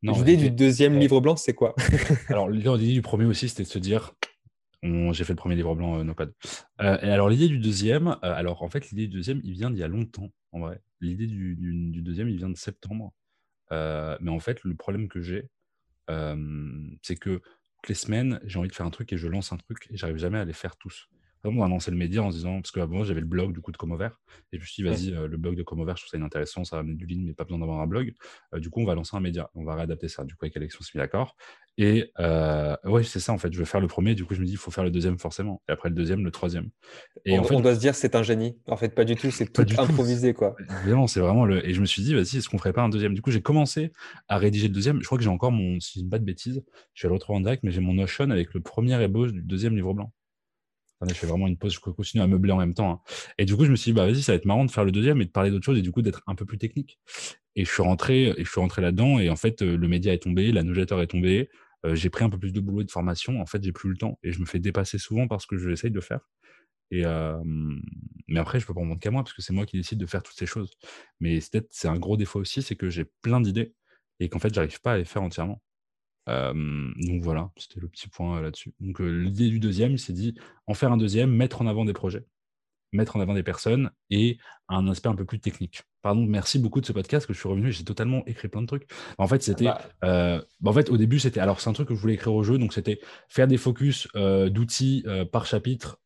L'idée du deuxième livre blanc, c'est quoi? Alors, l'idée du premier aussi, c'était de se dire, j'ai fait le premier livre blanc euh, no code. Euh, et alors l'idée du deuxième, euh, alors en fait l'idée du deuxième, il vient d'il y a longtemps en vrai. L'idée du, du, deuxième, il vient de septembre. mais en fait le problème que j'ai, c'est que toutes les semaines, j'ai envie de faire un truc et je lance un truc et j'arrive jamais à les faire tous. Vraiment lancer le média en se disant, parce qu'avant j'avais le blog du coup de Comovert, et je me suis dit, vas-y, euh, le blog de Comovert, je trouve ça inintéressant, ça va amener du lead, mais pas besoin d'avoir un blog. Euh, du coup, on va lancer un média, on va réadapter ça, du coup, avec Alex, on s'est mis d'accord. Et euh, ouais, c'est ça, en fait, je vais faire le premier, du coup, je me dis, il faut faire le deuxième forcément, et après le deuxième, le troisième. Et en fait, on doit se dire, c'est un génie. En fait, pas du tout, c'est tout improvisé, quoi. Vraiment, c'est vraiment le. Et je me suis dit, vas-y, est-ce qu'on ferait pas un deuxième? Du coup, j'ai commencé à rédiger le deuxième. Je crois que j'ai encore mon, si je ne pas de bêtises, je vais le retrouver en direct, mais j'ai mon Notion avec le premier ébauche du deuxième livre blanc je fais vraiment une pause, je continue à meubler en même temps. Hein. Et du coup, je me suis dit, bah vas-y, ça va être marrant de faire le deuxième et de parler d'autre chose et du coup d'être un peu plus technique. Et je suis rentré, et je rentré là-dedans et en fait, euh, le média est tombé, la newsletter est tombée. Euh, j'ai pris un peu plus de boulot et de formation. En fait, j'ai plus le temps et je me fais dépasser souvent parce que j'essaye de faire. Euh, mais après, je peux pas en montre qu'à moi parce que c'est moi qui décide de faire toutes ces choses. Mais c'est un gros défaut aussi, c'est que j'ai plein d'idées et qu'en fait, j'arrive pas à les faire entièrement donc voilà, c'était le petit point là-dessus. Donc l'idée du deuxième, c'est dit en faire un deuxième, mettre en avant des projets, mettre en avant des personnes et un aspect un peu plus technique. Pardon, merci beaucoup de ce podcast que je suis revenu, j'ai totalement écrit plein de trucs. En fait, c'était, bah bah, en fait, au début, c'était, alors c'est un truc que je voulais écrire au jeu, donc c'était faire des focus d'outils par chapitre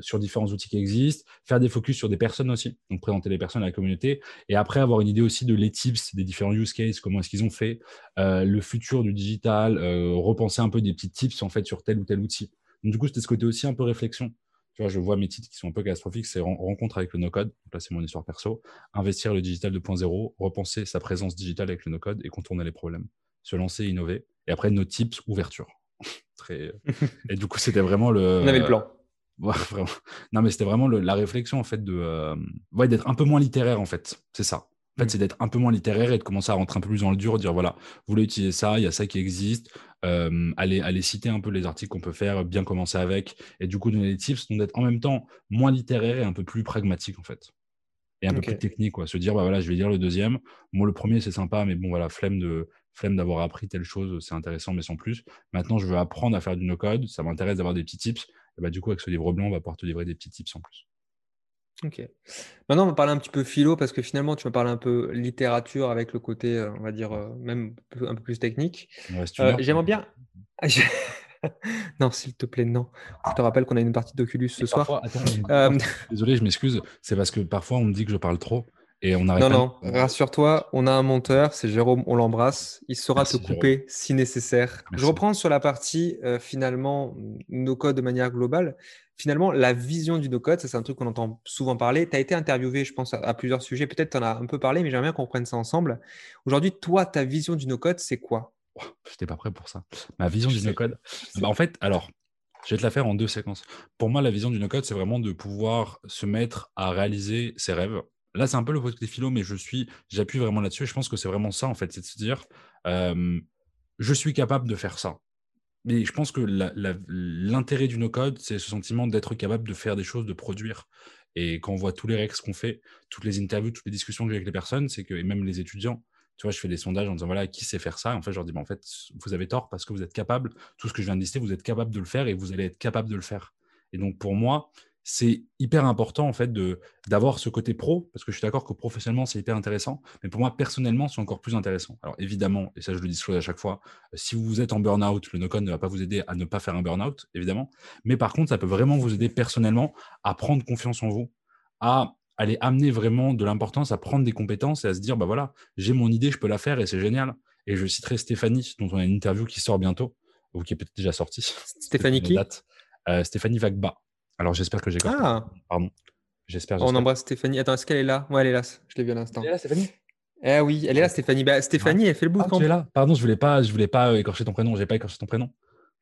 sur différents outils qui existent, faire des focus sur des personnes aussi, donc présenter les personnes à la communauté, et après avoir une idée aussi de les tips des différents use cases, comment est-ce qu'ils ont fait, euh, le futur du digital, euh, repenser un peu des petits tips en fait sur tel ou tel outil. Donc, du coup, c'était ce côté aussi un peu réflexion. Tu vois, je vois mes titres qui sont un peu catastrophiques, c'est rencontre avec le no-code, donc là c'est mon histoire perso, investir le digital 2.0, repenser sa présence digitale avec le no-code et contourner les problèmes, se lancer, innover, et après nos tips, ouverture. Très... et du coup, c'était vraiment le... On avait le plan vraiment. Non, mais c'était vraiment la réflexion, en fait, de, euh, ouais, d'être un peu moins littéraire, en fait. C'est ça. En fait, mm. c'est d'être un peu moins littéraire et de commencer à rentrer un peu plus dans le dur, dire voilà, vous voulez utiliser ça, il y a ça qui existe, euh, allez, allez citer un peu les articles qu'on peut faire, bien commencer avec, et du coup donner des tips, donc d'être en même temps moins littéraire et un peu plus pragmatique en fait. Et un peu plus technique, quoi. Se dire, bah voilà, je vais lire le deuxième. Moi, le premier, c'est sympa, mais bon, voilà, flemme de flemme d'avoir appris telle chose, c'est intéressant, mais sans plus. Maintenant, je veux apprendre à faire du no-code, ça m'intéresse d'avoir des petits tips. Bah, du coup, avec ce livre blanc, on va pouvoir te livrer des petits tips en plus. Ok. Maintenant, on va parler un petit peu philo parce que finalement, tu vas parler un peu littérature avec le côté, euh, on va dire, euh, même un peu plus technique. Euh, j'aimerais bien. non, s'il te plaît, non. Je te rappelle qu'on a une partie d'Oculus ce soir. Désolé, je m'excuse. C'est parce que parfois, on me dit que je parle trop. Et on non, non, rassure-toi, on a un monteur, c'est Jérôme, on l'embrasse. Il saura te couper si nécessaire. Je reprends sur la partie euh, finalement no-code de manière globale. Finalement, la vision du no-code, ça c'est un truc qu'on entend souvent parler. Tu as été interviewé, je pense, à, plusieurs sujets. Peut-être tu en as un peu parlé, mais j'aimerais bien qu'on prenne ça ensemble. Aujourd'hui, toi, ta vision du no-code, c'est quoi? Je n'étais pas prêt pour ça. Ma vision du no-code, bah, en fait, alors, je vais te la faire en deux séquences. Pour moi, la vision du no-code, c'est vraiment de pouvoir se mettre à réaliser ses rêves Là, c'est un peu le côté philo, mais je suis, j'appuie vraiment là-dessus. je pense que c'est vraiment ça, en fait, c'est de se dire, je suis capable de faire ça. Mais je pense que l'intérêt du no-code, c'est ce sentiment d'être capable de faire des choses, de produire. Et quand on voit tous les règles qu'on fait, toutes les interviews, toutes les discussions que j'ai avec les personnes, c'est que, et même les étudiants, tu vois, je fais des sondages en disant, voilà, qui sait faire ça? En fait, je leur dis, en fait, vous avez tort parce que vous êtes capable, tout ce que je viens de lister, vous êtes capable de le faire et vous allez être capable de le faire. Et donc, pour moi, c'est hyper important en fait de d'avoir ce côté pro parce que je suis d'accord que professionnellement c'est hyper intéressant mais pour moi personnellement c'est encore plus intéressant. Alors évidemment et ça je le dis à chaque fois si vous êtes en burn-out le no-code ne va pas vous aider à ne pas faire un burn-out évidemment. Mais par contre ça peut vraiment vous aider personnellement à prendre confiance en vous à aller amener vraiment de l'importance à prendre des compétences et à se dire bah voilà j'ai mon idée je peux la faire et c'est génial. Et je citerai Stéphanie dont on a une interview qui sort bientôt ou qui est peut-être déjà sortie. Stéphanie qui? Euh, Stéphanie Vagba alors j'espère que j'ai compris. Ah Pardon. J'espère. On embrasse Stéphanie. Attends, est-ce qu'elle est là? Ouais, elle est là. Je l'ai vu à l'instant. Elle est là, Stéphanie? Eh oui, elle est là, Stéphanie. Bah, Stéphanie, elle fait le bout ah, tu es là. Pardon, je voulais pas, je voulais pas écorcher ton prénom. J'ai pas écorché ton prénom.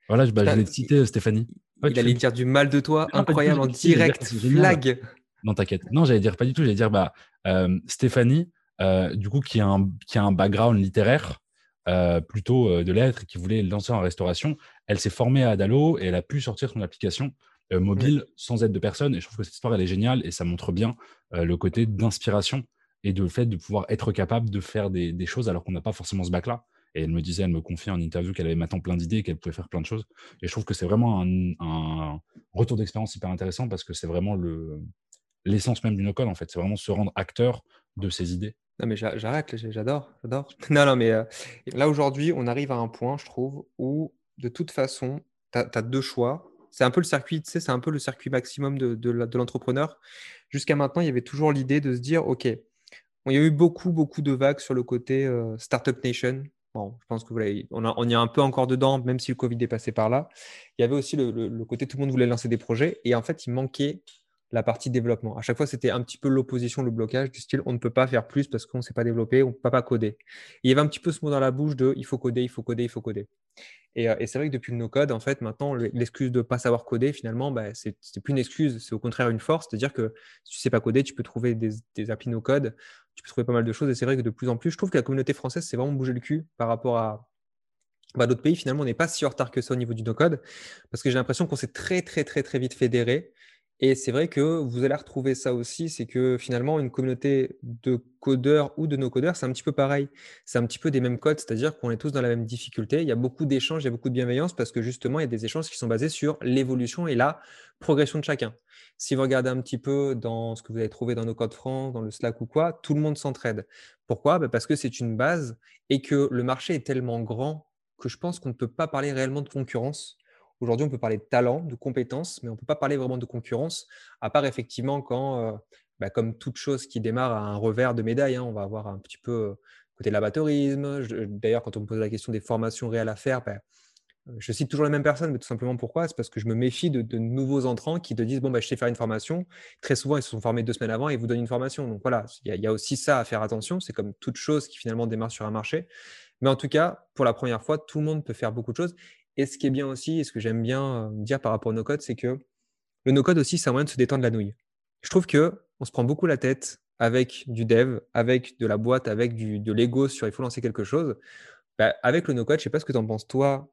Voilà, je, bah, je te citer euh, Stéphanie. il allait dire du mal de toi, incroyable, en direct, flag. Non, t'inquiète. Non, j'allais dire pas du tout. J'allais dire bah euh, Stéphanie, euh, du coup, qui a un qui a un background littéraire. plutôt de lettres, qui voulait lancer en restauration. Elle s'est formée à Adalo et elle a pu sortir son application euh, mobile sans aide de personne. Et je trouve que cette histoire, elle est géniale et ça montre bien euh, le côté d'inspiration et de le fait de pouvoir être capable de faire des, choses alors qu'on n'a pas forcément ce bac-là. Et elle me disait, elle me confiait en interview qu'elle avait maintenant plein d'idées, qu'elle pouvait faire plein de choses. Et je trouve que c'est vraiment un, retour d'expérience hyper intéressant parce que c'est vraiment le, l'essence même du no-code, en fait. C'est vraiment se rendre acteur de ses idées. Non, mais j'arrête, j'adore, j'adore. Non, non, mais euh, là, aujourd'hui, on arrive à un point, je trouve, où de toute façon, tu as, deux choix C'est un peu le circuit, tu sais, c'est un peu le circuit maximum de, de l'entrepreneur. Jusqu'à maintenant, il y avait toujours l'idée de se dire, OK, il y a eu beaucoup, beaucoup de vagues sur le côté euh, Startup Nation. Bon, je pense que on, on y est un peu encore dedans, même si le Covid est passé par là. Il y avait aussi le, le, côté tout le monde voulait lancer des projets et en fait, il manquait la partie développement. À chaque fois, c'était un petit peu l'opposition, le blocage du style on ne peut pas faire plus parce qu'on ne sait pas développer, on ne peut pas coder. il y avait un petit peu ce mot dans la bouche de il faut coder, il faut coder, il faut coder. Et, euh, c'est vrai que depuis le no-code, en fait, maintenant, l'excuse de ne pas savoir coder, finalement, bah, c'est plus une excuse, c'est au contraire une force. C'est-à-dire que si tu ne sais pas coder, tu peux trouver des, des applis no-code, tu peux trouver pas mal de choses. Et c'est vrai que de plus en plus, je trouve que la communauté française s'est vraiment bougé le cul par rapport à, bah, d'autres pays, finalement, on n'est pas si en retard que ça au niveau du no-code, parce que j'ai l'impression qu'on s'est très, très, très, très vite fédéré. Et c'est vrai que vous allez retrouver ça aussi, c'est que finalement, une communauté de codeurs ou de no-codeurs, c'est un petit peu pareil. C'est un petit peu des mêmes codes, c'est-à-dire qu'on est tous dans la même difficulté. Il y a beaucoup d'échanges, il y a beaucoup de bienveillance parce que justement, il y a des échanges qui sont basés sur l'évolution et la progression de chacun. Si vous regardez un petit peu dans ce que vous avez trouvé dans nos codes francs, dans le Slack ou quoi, tout le monde s'entraide. Pourquoi? Bah, Parce que c'est une base et que le marché est tellement grand que je pense qu'on ne peut pas parler réellement de concurrence Aujourd'hui, on peut parler de talent, de compétences, mais on ne peut pas parler vraiment de concurrence, à part effectivement quand, euh, bah, comme toute chose qui démarre à un revers de médaille, hein, on va avoir un petit peu euh, côté de. D'ailleurs, quand on me pose la question des formations réelles à faire, bah, euh, je cite toujours la même personne, mais tout simplement pourquoi? C'est parce que je me méfie de, nouveaux entrants qui te disent Bon, bah, je sais faire une formation. Très souvent, ils se sont formés deux semaines avant et ils vous donnent une formation. Donc voilà, il y, a aussi ça à faire attention. C'est comme toute chose qui finalement démarre sur un marché. Mais en tout cas, pour la première fois, tout le monde peut faire beaucoup de choses. Et ce qui est bien aussi, et ce que j'aime bien dire par rapport au no-code, c'est que le no-code aussi, c'est un moyen de se détendre la nouille. Je trouve que on se prend beaucoup la tête avec du dev, avec de la boîte, avec du, de l'ego sur il faut lancer quelque chose. Bah, avec le no-code, je ne sais pas ce que tu en penses toi,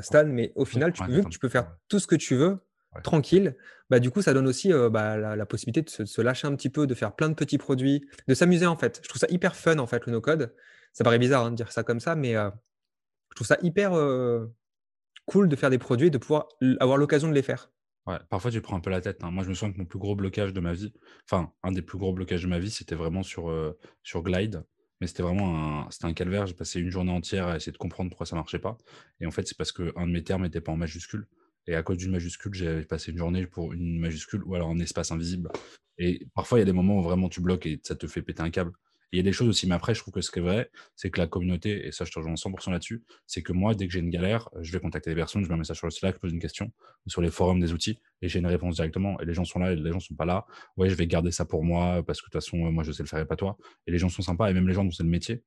Stan, mais au final, tu, vu que tu peux faire tout ce que tu veux, tranquille, bah, du coup, ça donne aussi bah, la, possibilité de se, lâcher un petit peu, de faire plein de petits produits, de s'amuser en fait. Je trouve ça hyper fun en fait, le no-code. Ça paraît bizarre hein, de dire ça comme ça, mais je trouve ça hyper cool de faire des produits et de pouvoir avoir l'occasion de les faire. Ouais, parfois tu prends un peu la tête. Hein. Moi, je me souviens que mon plus gros blocage de ma vie, enfin, un des plus gros blocages de ma vie, c'était vraiment sur, sur Glide. Mais c'était vraiment un, un calvaire. J'ai passé une journée entière à essayer de comprendre pourquoi ça marchait pas. Et en fait, c'est parce qu'un de mes termes n'était pas en majuscule. Et à cause d'une majuscule, j'ai passé une journée pour une majuscule ou alors un espace invisible. Et parfois, il y a des moments où vraiment tu bloques et ça te fait péter un câble il y a des choses aussi, mais après, je trouve que ce qui est vrai, c'est que la communauté, et ça, je te rejoins 100% là-dessus, c'est que moi, dès que j'ai une galère, je vais contacter des personnes, je mets un message sur le Slack, je pose une question, sur les forums des outils, et j'ai une réponse directement. Et les gens sont là, et les gens sont pas là. Ouais, je vais garder ça pour moi, parce que de toute façon, moi, je sais le faire et pas toi. Et les gens sont sympas, et même les gens dont c'est le métier.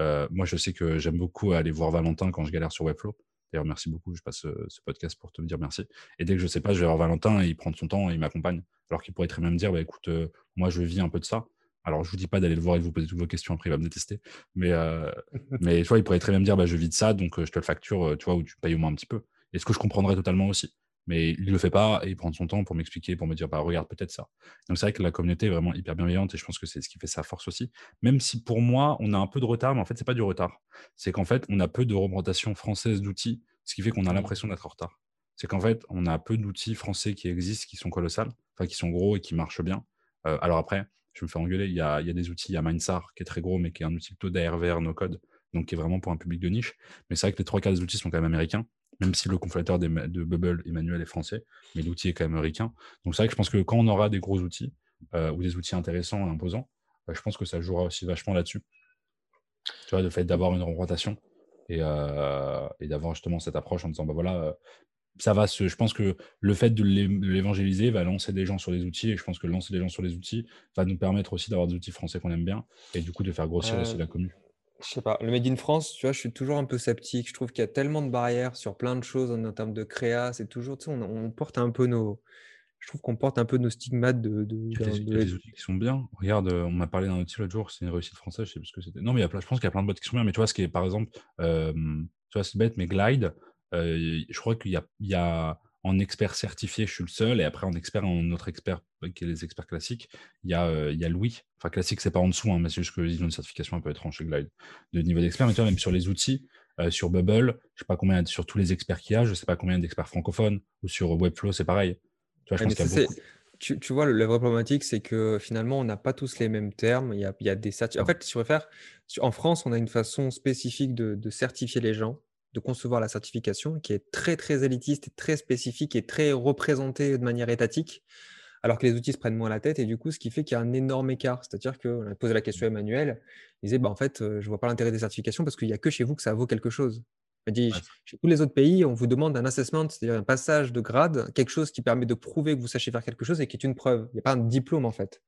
Euh, moi, je sais que j'aime beaucoup aller voir Valentin quand je galère sur Webflow. D'ailleurs, merci beaucoup. Je passe ce, podcast pour te dire merci. Et dès que je sais pas, je vais voir Valentin et il prend son temps et il m'accompagne. Alors qu'il pourrait très bien me dire, bah, écoute, euh, moi, je vis un peu de ça. Alors, je vous dis pas d'aller le voir et de vous poser toutes vos questions, après il va me détester. Mais, euh, mais tu vois, il pourrait très bien me dire, bah, je vis de ça, donc euh, je te le facture, euh, tu vois, ou tu payes au moins un petit peu. Et ce que je comprendrais totalement aussi. Mais il le fait pas et il prend son temps pour m'expliquer, pour me dire, bah, regarde peut-être ça. Donc c'est vrai que la communauté est vraiment hyper bienveillante et je pense que c'est ce qui fait sa force aussi. Même si pour moi, on a un peu de retard, mais en fait, c'est pas du retard. C'est qu'en fait, on a peu de représentation française d'outils, ce qui fait qu'on a l'impression d'être en retard. C'est qu'en fait, on a peu d'outils français qui existent, qui sont colossales, enfin qui sont gros et qui marchent bien. alors après, je me fais engueuler. Il y a, il y a des outils, il y a Mindsar qui est très gros, mais qui est un outil plutôt d'ARVR no code, donc qui est vraiment pour un public de niche. Mais c'est vrai que les trois quarts des outils sont quand même américains, même si le conflateur de Bubble, Emmanuel, est français, mais l'outil est quand même américain. Donc c'est vrai que je pense que quand on aura des gros outils euh, ou des outils intéressants et imposants, euh, je pense que ça jouera aussi vachement là-dessus. Tu vois, le fait d'avoir une représentation et, euh, et d'avoir justement cette approche en disant bah voilà, ça va se, je pense que le fait de l'évangéliser va lancer des gens sur les outils et je pense que lancer des gens sur les outils va nous permettre aussi d'avoir des outils français qu'on aime bien et du coup de faire grossir aussi la commune. Je sais pas, le Made in France, tu vois, je suis toujours un peu sceptique. Je trouve qu'il y a tellement de barrières sur plein de choses en, termes de créa. C'est toujours, tu sais, on, porte un peu nos, je trouve qu'on porte un peu nos stigmates de. de, il, y a des, outils qui sont bien. Regarde, euh, on m'a parlé d'un outil l'autre jour, c'est une réussite française, je sais plus ce que c'était. Non, mais il y a, je pense qu'il y a plein de boîtes qui sont bien, mais tu vois, ce qui est par exemple, euh, tu vois, c'est bête, mais Glide, euh, je crois qu'il y a, en expert certifié, je suis le seul, et après en expert, en autre expert euh, qui est les experts classiques, il y a, euh, il y a Louis. Enfin, classique, c'est pas en dessous, hein, mais c'est juste qu'ils ont une certification un peu étrange chez Glide de niveau d'expert. Mais tu vois, même sur les outils, sur Bubble, je sais pas combien, sur tous les experts qu'il y a, je sais pas combien d'experts francophones, ou sur Webflow, c'est pareil. Tu vois, je pense qu'il tu, tu, vois, la vraie problématique, c'est que finalement, on n'a pas tous les mêmes termes. Il y a, il y a des En fait, si tu préfères, en France, on a une façon spécifique de, de certifier les gens de concevoir la certification qui est très très élitiste, et très spécifique et très représentée de manière étatique, alors que les outils se prennent moins la tête et du coup, ce qui fait qu'il y a un énorme écart. C'est-à-dire qu'on a posé la question à Emmanuel, il disait bah, en fait, euh, je vois pas l'intérêt des certifications parce qu'il n'y a que chez vous que ça vaut quelque chose. Il dit, chez tous les autres pays, on vous demande un assessment, c'est-à-dire un passage de grade, quelque chose qui permet de prouver que vous sachez faire quelque chose et qui est une preuve. Il n'y a pas un diplôme en fait.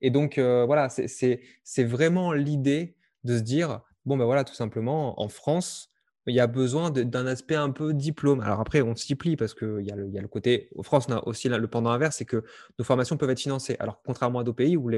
Et donc, euh, voilà, c'est vraiment l'idée de se dire, bon, ben voilà, tout simplement, en France, il y a besoin d'un aspect un peu diplôme. Alors après, on s'y plie parce qu'il y, a le, y a le côté. En France, on a aussi le pendant inverse, c'est que nos formations peuvent être financées. Alors contrairement à d'autres pays où,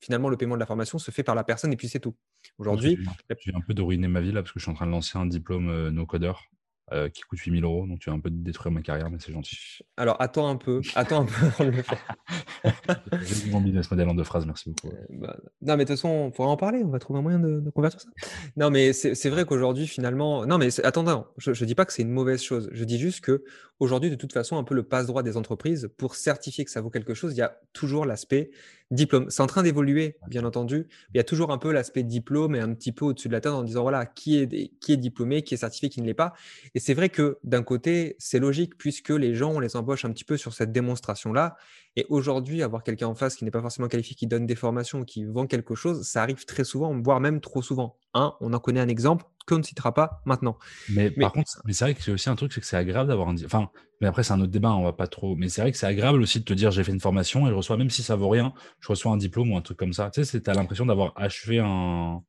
finalement le paiement de la formation se fait par la personne et puis c'est tout. Aujourd'hui. Je viens un peu de ruiner ma vie là parce que je suis en train de lancer un diplôme euh, no codeur. Euh, qui coûte 8000 euros. Donc tu vas un peu détruire ma carrière, mais c'est gentil. Alors attends un peu, attends un peu avant de le faire. J'ai mon business model en deux phrases, merci beaucoup. Euh, bah, non, mais de toute façon, on pourra en parler, on va trouver un moyen de, convertir ça. Non, mais c'est vrai qu'aujourd'hui, finalement. Non, mais attends, je ne dis pas que c'est une mauvaise chose. Je dis juste que aujourd'hui, de toute façon, un peu le passe-droit des entreprises, pour certifier que ça vaut quelque chose, il y a toujours l'aspect diplôme. C'est en train d'évoluer, bien entendu. Il y a toujours un peu l'aspect diplôme et un petit peu au-dessus de la tête en disant voilà, qui est, qui est diplômé, qui est certifié, qui ne l'est pas. Et c'est vrai que d'un côté, c'est logique puisque les gens, on les embauche un petit peu sur cette démonstration-là. Et aujourd'hui, avoir quelqu'un en face qui n'est pas forcément qualifié, qui donne des formations, qui vend quelque chose, ça arrive très souvent, voire même trop souvent. Un, on en connaît un exemple citera pas maintenant. Mais, par contre, mais c'est vrai que c'est aussi un truc, c'est que c'est agréable d'avoir un. Enfin, mais après, c'est un autre débat, on va pas trop. Mais c'est vrai que c'est agréable aussi de te dire j'ai fait une formation et je reçois, même si ça vaut rien, je reçois un diplôme ou un truc comme ça. Tu sais, tu as l'impression d'avoir achevé un,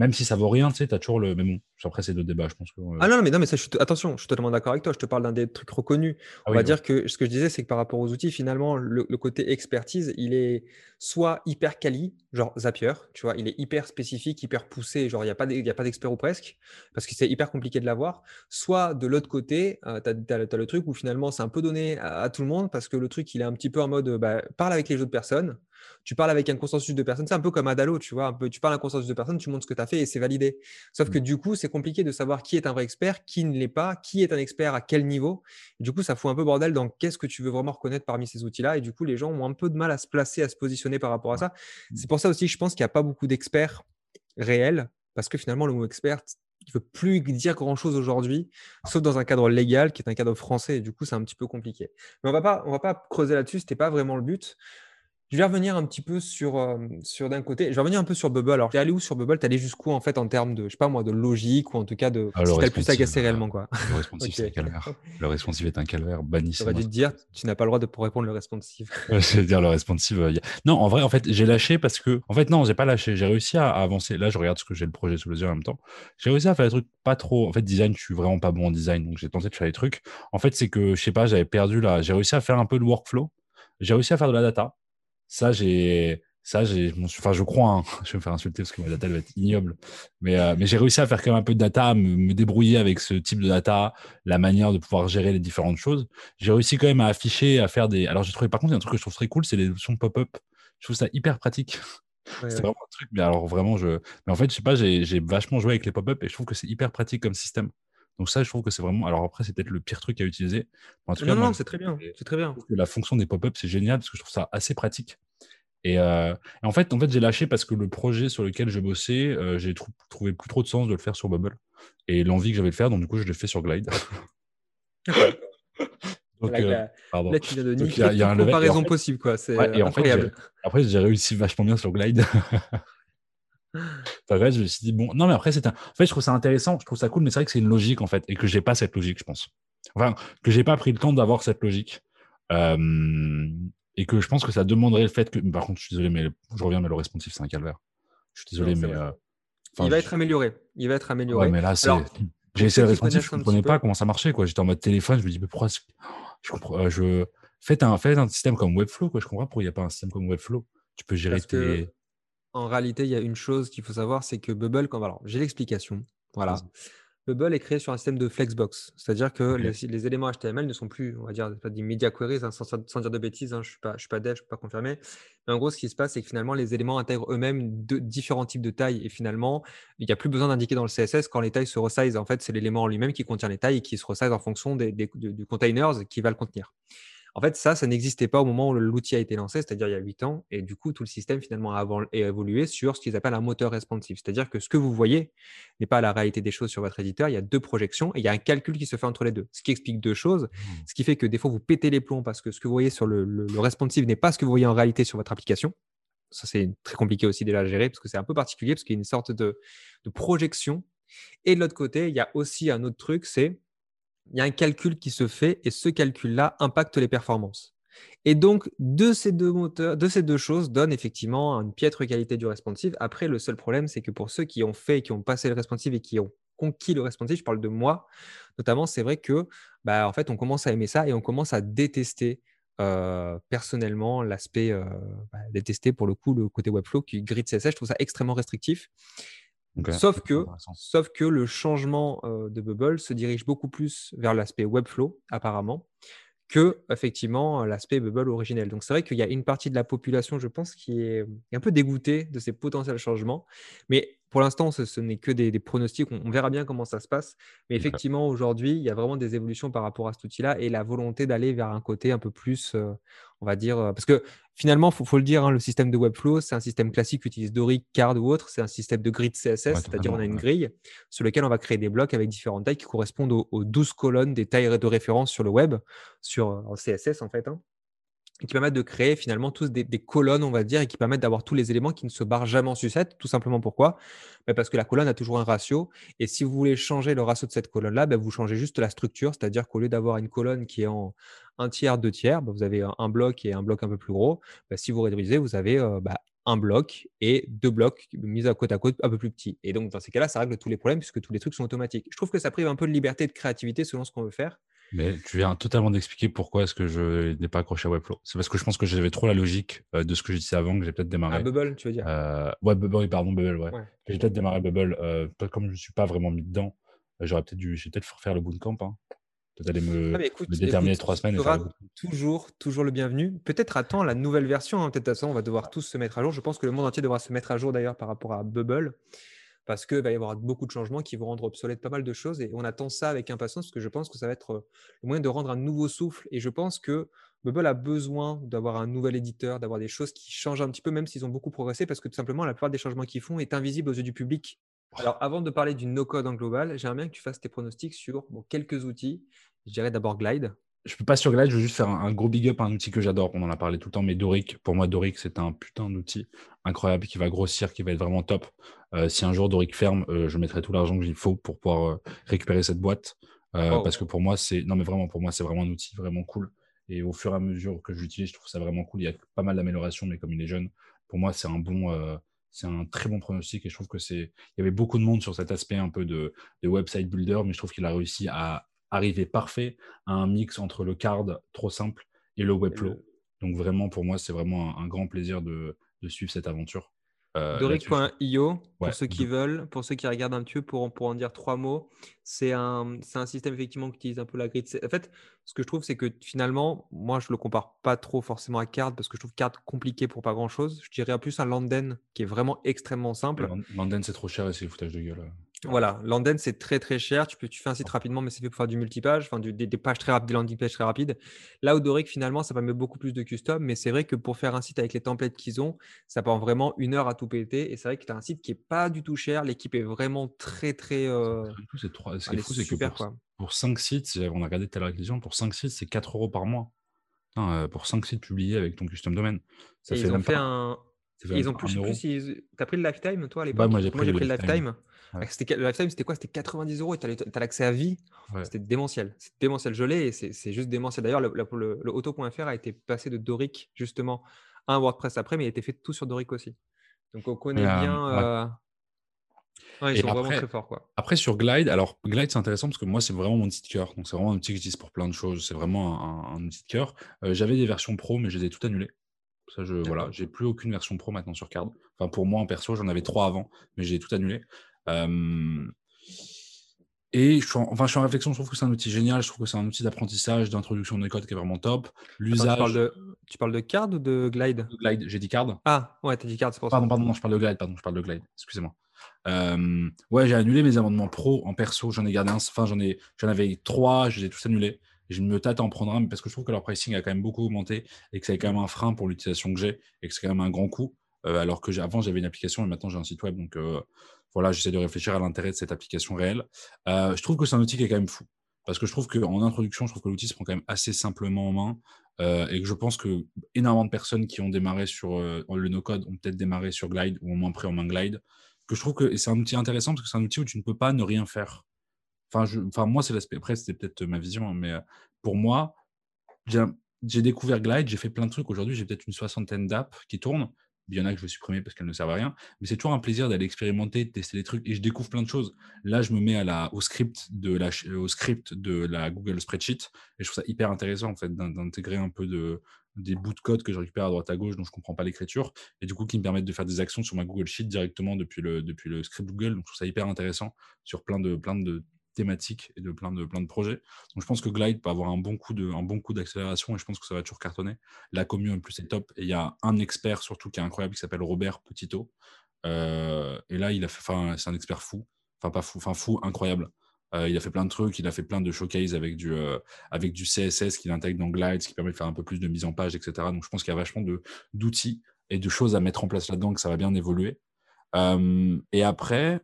même si ça vaut rien, tu sais, tu as toujours le. Mais bon, après, c'est deux débats, je pense. Que, Ah non, mais non, mais ça, je attention, je suis totalement d'accord avec toi. Je te parle d'un des trucs reconnus. Ah On va dire que ce que je disais, c'est que par rapport aux outils, finalement, le, côté expertise, il est soit hyper quali, genre Zapier, tu vois, il est hyper spécifique, hyper poussé, genre il n'y a pas d'expert ou presque, parce que c'est hyper compliqué de l'avoir. Soit de l'autre côté, tu as, le truc où finalement, c'est un peu donné à, tout le monde, parce que le truc, il est un petit peu en mode, bah, parle avec les autres personnes tu parles avec un consensus de personnes. C'est un peu comme Adalo, tu vois. Un peu, tu parles à un consensus de personnes, tu montres ce que tu as fait et c'est validé. Sauf que mmh. du coup, c'est compliqué de savoir qui est un vrai expert, qui ne l'est pas, qui est un expert à quel niveau. du coup, ça fout un peu bordel dans qu'est-ce que tu veux vraiment reconnaître parmi ces outils-là. Et du coup, les gens ont un peu de mal à se placer, à se positionner par rapport à ça. Mmh. C'est pour ça aussi que je pense qu'il n'y a pas beaucoup d'experts réels parce que finalement, le mot expert, il ne veut plus dire grand-chose aujourd'hui, sauf dans un cadre légal qui est un cadre français. Et du coup, c'est un petit peu compliqué. Mais on ne va pas creuser là-dessus, ce n'était pas vraiment le but. Je vais revenir un petit peu sur, euh, sur d'un côté. Je vais revenir un peu sur Bubble. Alors, tu es allé où sur Bubble? Tu es allé jusqu'où en fait en termes de, je sais pas moi, de logique ou en tout cas de ah, le plus agacé réellement quoi? Le responsive c'est un calvaire. Le responsive est un calvaire. Bannissez. va dû te dire, tu n'as pas le droit de pour répondre le responsive. je vais dire le responsive. Euh, non, en vrai, en fait, j'ai lâché parce que, en fait, non, j'ai pas lâché. J'ai réussi à, avancer. Là, je regarde ce que j'ai le projet sous les yeux en même temps. J'ai réussi à faire des trucs pas trop. En fait, design, je suis vraiment pas bon en design, donc j'ai tenté de faire des trucs. En fait, c'est que je sais pas, j'avais perdu là. J'ai réussi à faire un peu de workflow. J'ai réussi à faire de la data. Ça, j'ai. Ça, j'ai, enfin, je crois, hein. je vais me faire insulter parce que ma data elle va être ignoble, mais, euh, mais j'ai réussi à faire quand même un peu de data, me, me, débrouiller avec ce type de data, la manière de pouvoir gérer les différentes choses. J'ai réussi quand même à afficher, à faire des. Alors, j'ai trouvé par contre, il y a un truc que je trouve très cool, c'est les options pop-up. Je trouve ça hyper pratique. c'est vraiment un truc, mais alors vraiment, je. Mais en fait, je sais pas, j'ai vachement joué avec les pop-up et je trouve que c'est hyper pratique comme système. Donc ça, je trouve que c'est vraiment. Alors après, c'est peut-être le pire truc à utiliser. En tout non, non, c'est très bien. C'est très bien. la fonction des pop-up, c'est génial parce que je trouve ça assez pratique. Euh, et, en fait, en fait j'ai lâché parce que le projet sur lequel je bossais, euh, j'ai trouvé plus trop de sens de le faire sur Bubble. Et l'envie que j'avais de le faire, donc du coup, je l'ai fait sur Glide. donc, euh, là, tu viens de niquer il y a, une comparaison possible, quoi. C'est incroyable. après, j'ai réussi vachement bien sur Glide. Enfin, je me suis dit, bon, non, mais après, c'est un... En fait, je trouve ça intéressant, je trouve ça cool, mais c'est vrai que c'est une logique, en fait, et que j'ai pas cette logique, je pense. Enfin, que j'ai pas pris le temps d'avoir cette logique. Euh... Et que je pense que ça demanderait le fait que. Par contre, je suis désolé, mais je reviens, mais le responsive, c'est un calvaire. Je suis désolé, mais. Euh... il va être amélioré. Il va être amélioré. Ouais, mais là, c'est. J'ai essayé le responsive, je ne comprenais pas comment ça marchait. Quoi. J'étais en mode téléphone, je me dis, mais pourquoi. Je comprends. Euh, je... Faites, un... Faites un système comme Webflow, quoi. Je comprends pourquoi il n'y a pas un système comme Webflow. Tu peux gérer tes. En réalité, il y a une chose qu'il faut savoir, c'est que Bubble, quand... alors j'ai l'explication. Voilà. Bubble est créé sur un système de flexbox, c'est-à-dire que les, éléments HTML ne sont plus, on va dire, des media queries, hein, sans, dire de bêtises, hein, je ne suis, pas, je suis pas dev, je ne peux pas confirmer. Mais en gros, ce qui se passe, c'est que finalement, les éléments intègrent eux-mêmes de, différents types de tailles et finalement, il n'y a plus besoin d'indiquer dans le CSS quand les tailles se resize. En fait, c'est l'élément en lui-même qui contient les tailles et qui se resize en fonction des, du containers qui va le contenir. En fait, ça, ça n'existait pas au moment où l'outil a été lancé, c'est-à-dire il y a 8 ans. Et du coup, tout le système finalement a évolué sur ce qu'ils appellent un moteur responsive. C'est-à-dire que ce que vous voyez n'est pas la réalité des choses sur votre éditeur. Il y a deux projections et il y a un calcul qui se fait entre les deux. Ce qui explique deux choses. Mmh. Ce qui fait que des fois, vous pétez les plombs parce que ce que vous voyez sur le, le responsive n'est pas ce que vous voyez en réalité sur votre application. Ça, c'est très compliqué aussi déjà à gérer parce que c'est un peu particulier parce qu'il y a une sorte de, de projection. Et de l'autre côté, il y a aussi un autre truc, c'est il y a un calcul qui se fait et ce calcul-là impacte les performances. Et donc, de ces deux moteurs, de ces deux choses, donne effectivement une piètre qualité du responsive. Après, le seul problème, c'est que pour ceux qui ont fait, qui ont passé le responsive et qui ont conquis le responsive, je parle de moi, notamment, c'est vrai que, bah, en fait, on commence à aimer ça et on commence à détester euh, personnellement l'aspect euh, bah, détester pour le coup le côté Webflow qui grid CSS. Je trouve ça extrêmement restrictif. Sauf, que, sauf que le changement de Bubble se dirige beaucoup plus vers l'aspect Webflow, apparemment, que effectivement l'aspect Bubble originel. Donc c'est vrai qu'il y a une partie de la population, je pense, qui est un peu dégoûtée de ces potentiels changements. Mais pour l'instant, ce, n'est que des, pronostics. On, verra bien comment ça se passe. Mais effectivement, aujourd'hui, il y a vraiment des évolutions par rapport à cet outil-là et la volonté d'aller vers un côté un peu plus, euh, on va dire, euh, parce que finalement, il faut, le dire, hein, le système de Webflow, c'est un système classique qui utilise Doric, Card ou autre. C'est un système de grid CSS, c'est-à-dire on a une grille sur laquelle on va créer des blocs avec différentes tailles qui correspondent aux, 12 colonnes des tailles de référence sur le web, sur en CSS en fait. Hein qui permettent de créer finalement tous des, colonnes, on va dire, et qui permettent d'avoir tous les éléments qui ne se barrent jamais en sucette. Tout simplement pourquoi? Bah, Parce que la colonne a toujours un ratio. Et si vous voulez changer le ratio de cette colonne-là, bah, vous changez juste la structure. C'est-à-dire qu'au lieu d'avoir une colonne qui est en un tiers, deux tiers, bah, vous avez un, bloc et un bloc un peu plus gros. si vous réduisez, vous avez euh, un bloc et deux blocs mis à côte à côte un peu plus petits. Et donc, dans ces cas-là, ça règle tous les problèmes puisque tous les trucs sont automatiques. Je trouve que ça prive un peu de liberté de créativité selon ce qu'on veut faire. Mais tu viens totalement d'expliquer pourquoi est-ce que je n'ai pas accroché à Webflow. C'est parce que je pense que j'avais trop la logique euh, de ce que je disais avant que j'ai peut-être démarré. Ah, Bubble, tu veux dire? Euh, Ouais, Bubble, pardon, Bubble, ouais. J'ai peut-être démarré Bubble. Euh, comme je ne suis pas vraiment mis dedans, j'aurais peut-être dû peut-être faire le bootcamp. Hein. Peut-être aller me, ah, déterminer trois semaines. Tu seras toujours, toujours le bienvenu. Peut-être attends la nouvelle version. Hein. Peut-être à ça, on va devoir tous se mettre à jour. Je pense que le monde entier devra se mettre à jour d'ailleurs par rapport à Bubble parce qu'il va y avoir beaucoup de changements qui vont rendre obsolète pas mal de choses. Et on attend ça avec impatience parce que je pense que ça va être le moyen de rendre un nouveau souffle. Et je pense que Bubble a besoin d'avoir un nouvel éditeur, d'avoir des choses qui changent un petit peu, même s'ils ont beaucoup progressé, parce que tout simplement, la plupart des changements qu'ils font est invisible aux yeux du public. Alors, avant de parler du no-code en global, j'aimerais bien que tu fasses tes pronostics sur quelques outils. Je dirais d'abord Glide je peux pas sur Glide, je veux juste faire un, gros big up à un outil que j'adore. On en a parlé tout le temps, mais Doric, pour moi, Doric, c'est un putain d'outil incroyable qui va grossir, qui va être vraiment top. Euh, si un jour Doric ferme, euh, je mettrai tout l'argent qu'il faut pour pouvoir euh, récupérer cette boîte. Oh. Parce que pour moi, c'est. Non, mais vraiment, pour moi, c'est vraiment un outil vraiment cool. Et au fur et à mesure que je l'utilise, je trouve ça vraiment cool. Il y a pas mal d'améliorations, mais comme il est jeune, pour moi, c'est un bon. c'est un très bon pronostic et je trouve que c'est. Il y avait beaucoup de monde sur cet aspect un peu de, de website builder, mais je trouve qu'il a réussi à arriver parfait à un mix entre le card trop simple et le Webflow. Donc vraiment, pour moi, c'est vraiment un, grand plaisir de, suivre cette aventure. Euh, Doric.io, pour ceux qui veulent, pour ceux qui regardent un petit peu, pour, pour en dire trois mots, c'est un, un, système effectivement qui utilise un peu la grid. En fait, ce que je trouve, c'est que finalement, moi, je le compare pas trop forcément à Card parce que je trouve Card compliqué pour pas grand chose. Je dirais plus un Landen qui est vraiment extrêmement simple. Landen, c'est trop cher et c'est le foutage de gueule. Voilà, Landen, c'est très très cher. Tu, peux, tu fais un site rapidement, mais c'est fait pour faire du multipage, enfin, des, pages très rapides, des landing pages très rapides. Là où Doric, finalement, ça permet beaucoup plus de custom, mais c'est vrai que pour faire un site avec les templates qu'ils ont, ça prend vraiment une heure à tout péter. Et c'est vrai que tu as un site qui n'est pas du tout cher. L'équipe est vraiment très très. Euh... C'est fou, c'est que pour, pour 5 sites, on a regardé tout à l'heure pour 5 sites, c'est 4 euros par mois. Euh, pour 5 sites publiés avec ton custom domaine. Ça fait ils ont fait un. Ils ont plus, plus ils... as pris le lifetime toi à l'époque? Moi j'ai pris, le lifetime. C'était, le lifetime, c'était quoi? C'était 90 euros et tu as l'accès à vie. C'était démentiel. C'est démentiel. Je l'ai et c'est juste démentiel. D'ailleurs, le, le, auto.fr a été passé de Doric justement à un WordPress après, mais il a été fait tout sur Doric aussi. Donc on connaît bien. Euh, ils sont vraiment très forts. Quoi. Après, sur Glide, alors Glide, c'est intéressant parce que moi, c'est vraiment mon de cœur. Donc, c'est vraiment un outil que j'utilise pour plein de choses. C'est vraiment un, de cœur. Euh, j'avais des versions pro, mais je les ai toutes annulées. Ça, je, voilà, j'ai plus aucune version pro maintenant sur Card. Enfin, pour moi, en perso, j'en avais trois avant, mais j'ai tout annulé. Et je suis, en, enfin, je suis en réflexion, je trouve que c'est un outil génial, je trouve que c'est un outil d'apprentissage, d'introduction de code qui est vraiment top. L'usage. Tu, parles de Card ou de Glide? Glide, j'ai dit Card. Ah, ouais, tu as dit Card, c'est pour pardon, ça. Pardon, non, je parle de Glide, pardon, je parle de Glide, excusez-moi. ouais, j'ai annulé mes amendements pro en perso, j'en ai gardé un, enfin, j'en, ai, j'en avais trois, je les ai tous annulés. je me tâte à en prendre un, parce que je trouve que leur pricing a quand même beaucoup augmenté et que c'est quand même un frein pour l'utilisation que j'ai et que c'est quand même un grand coût. Alors que avant, j'avais une application et maintenant j'ai un site web. Donc voilà, j'essaie de réfléchir à l'intérêt de cette application réelle. je trouve que c'est un outil qui est quand même fou. Parce que je trouve qu'en introduction, je trouve que l'outil se prend quand même assez simplement en main. et que je pense que énormément de personnes qui ont démarré sur le no-code ont peut-être démarré sur Glide ou au moins pris en main Glide. Que je trouve que c'est un outil intéressant parce que c'est un outil où tu ne peux pas ne rien faire. Enfin moi, c'est l'aspect. Après, c'était peut-être ma vision, hein, mais pour moi, j'ai découvert Glide, j'ai fait plein de trucs. Aujourd'hui, j'ai peut-être une soixantaine d'apps qui tournent il y en a que je veux supprimer parce qu'elles ne servent à rien. Mais c'est toujours un plaisir d'aller expérimenter, de tester des trucs et je découvre plein de choses. Là, je me mets la, au, script de la, Google Spreadsheet et je trouve ça hyper intéressant en fait d'intégrer un peu de, des bouts de code que je récupère à droite à gauche dont je ne comprends pas l'écriture et du coup qui me permettent de faire des actions sur ma Google Sheet directement depuis le, script Google. Donc je trouve ça hyper intéressant sur plein de thématiques et de plein de, plein de projets. Donc je pense que Glide peut avoir un bon coup de, un bon coup d'accélération et je pense que ça va toujours cartonner. La commune en plus est top et il y a un expert surtout qui est incroyable qui s'appelle Robert Petito. Euh, et là il a fait, enfin c'est un expert fou, enfin pas fou, enfin fou, incroyable. Euh, il a fait plein de trucs, il a fait plein de showcases avec du, euh, avec du CSS qu'il intègre dans Glide, ce qui permet de faire un peu plus de mise en page, etc. Donc je pense qu'il y a vachement d'outils et de choses à mettre en place là-dedans que ça va bien évoluer. et après,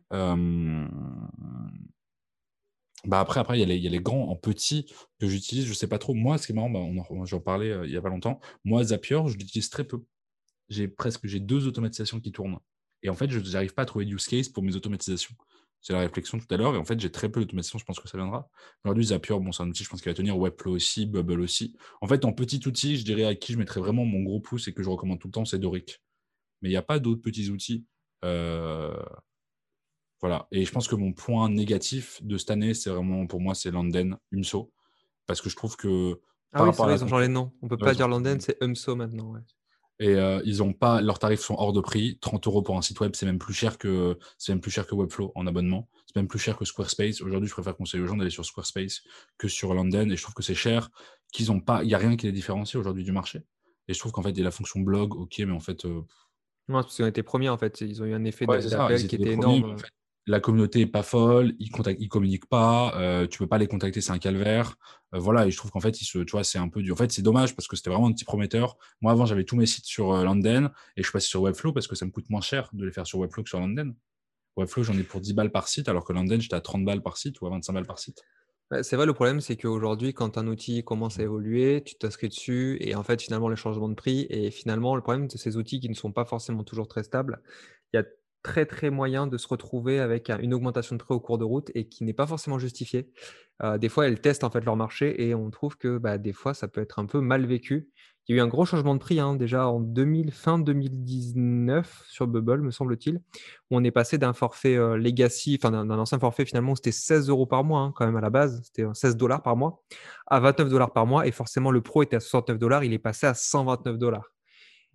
bah après, après, il y, a les, grands en petit que j'utilise, je sais pas trop. Moi, ce qui est marrant, bah, j'en parlais euh, il y a pas longtemps. Moi, Zapier, je l'utilise très peu. J'ai presque j'ai deux automatisations qui tournent. Et en fait, je n'arrive pas à trouver de use case pour mes automatisations. C'est la réflexion tout à l'heure. Et en fait, j'ai très peu d'automatisation. Je pense que ça viendra. Aujourd'hui, Zapier, bon, c'est un outil, je pense qu'il va tenir. Webflow aussi, Bubble aussi. En fait, en petit outil, je dirais à qui je mettrais vraiment mon gros pouce et que je recommande tout le temps, c'est Doric. Mais il n'y a pas d'autres petits outils. Euh, voilà. Et je pense que mon point négatif de cette année, c'est vraiment pour moi, c'est Landen, UMSO. Parce que je trouve que. Ah oui, c'est vrai, ils ont changé de nom. On peut pas dire Landen, c'est UMSO maintenant. Et euh, ils ont pas, leurs tarifs sont hors de prix. 30 euros pour un site web, c'est même plus cher que, c'est même plus cher que Webflow en abonnement. C'est même plus cher que Squarespace. Aujourd'hui, je préfère conseiller aux gens d'aller sur Squarespace que sur London. Et je trouve que c'est cher, qu'ils ont pas, il y a rien qui les différencie aujourd'hui du marché. Et je trouve qu'en fait, il y a la fonction blog, ok, mais en fait. Euh, non, parce qu'ils ont été premiers en fait. Ils ont eu un effet d'appel qui était énorme la communauté est pas folle, ils ne communiquent pas, euh, tu peux pas les contacter, c'est un calvaire. Euh, voilà, je trouve qu'en fait, tu c'est un peu du. En fait, c'est dommage parce que c'était vraiment un petit prometteur. Moi, avant, j'avais tous mes sites sur euh, London et je passé sur Webflow parce que ça me coûte moins cher de les faire sur Webflow que sur London. Webflow, j'en ai pour 10 balles par site, alors que London, j'étais à 30 balles par site ou à 25 balles par site. C'est vrai, le problème, c'est qu'aujourd'hui, quand un outil commence à évoluer, tu t'inscris dessus et en fait, finalement, les changements de prix. Et finalement, le problème de ces outils qui ne sont pas forcément toujours très stables, il y a très très moyen de se retrouver avec une augmentation de prix au cours de route et qui n'est pas forcément justifiée. Euh, des fois, elles testent en fait leur marché et on trouve que bah, des fois, ça peut être un peu mal vécu. Il y a eu un gros changement de prix hein, déjà en 2000, fin 2019 sur Bubble, me semble-t-il, où on est passé d'un forfait euh, legacy, enfin d'un ancien forfait finalement, c'était 16 euros par mois hein, quand même à la base, c'était 16 dollars par mois, à 29 dollars par mois et forcément le pro était à 69 dollars, il est passé à 129 dollars.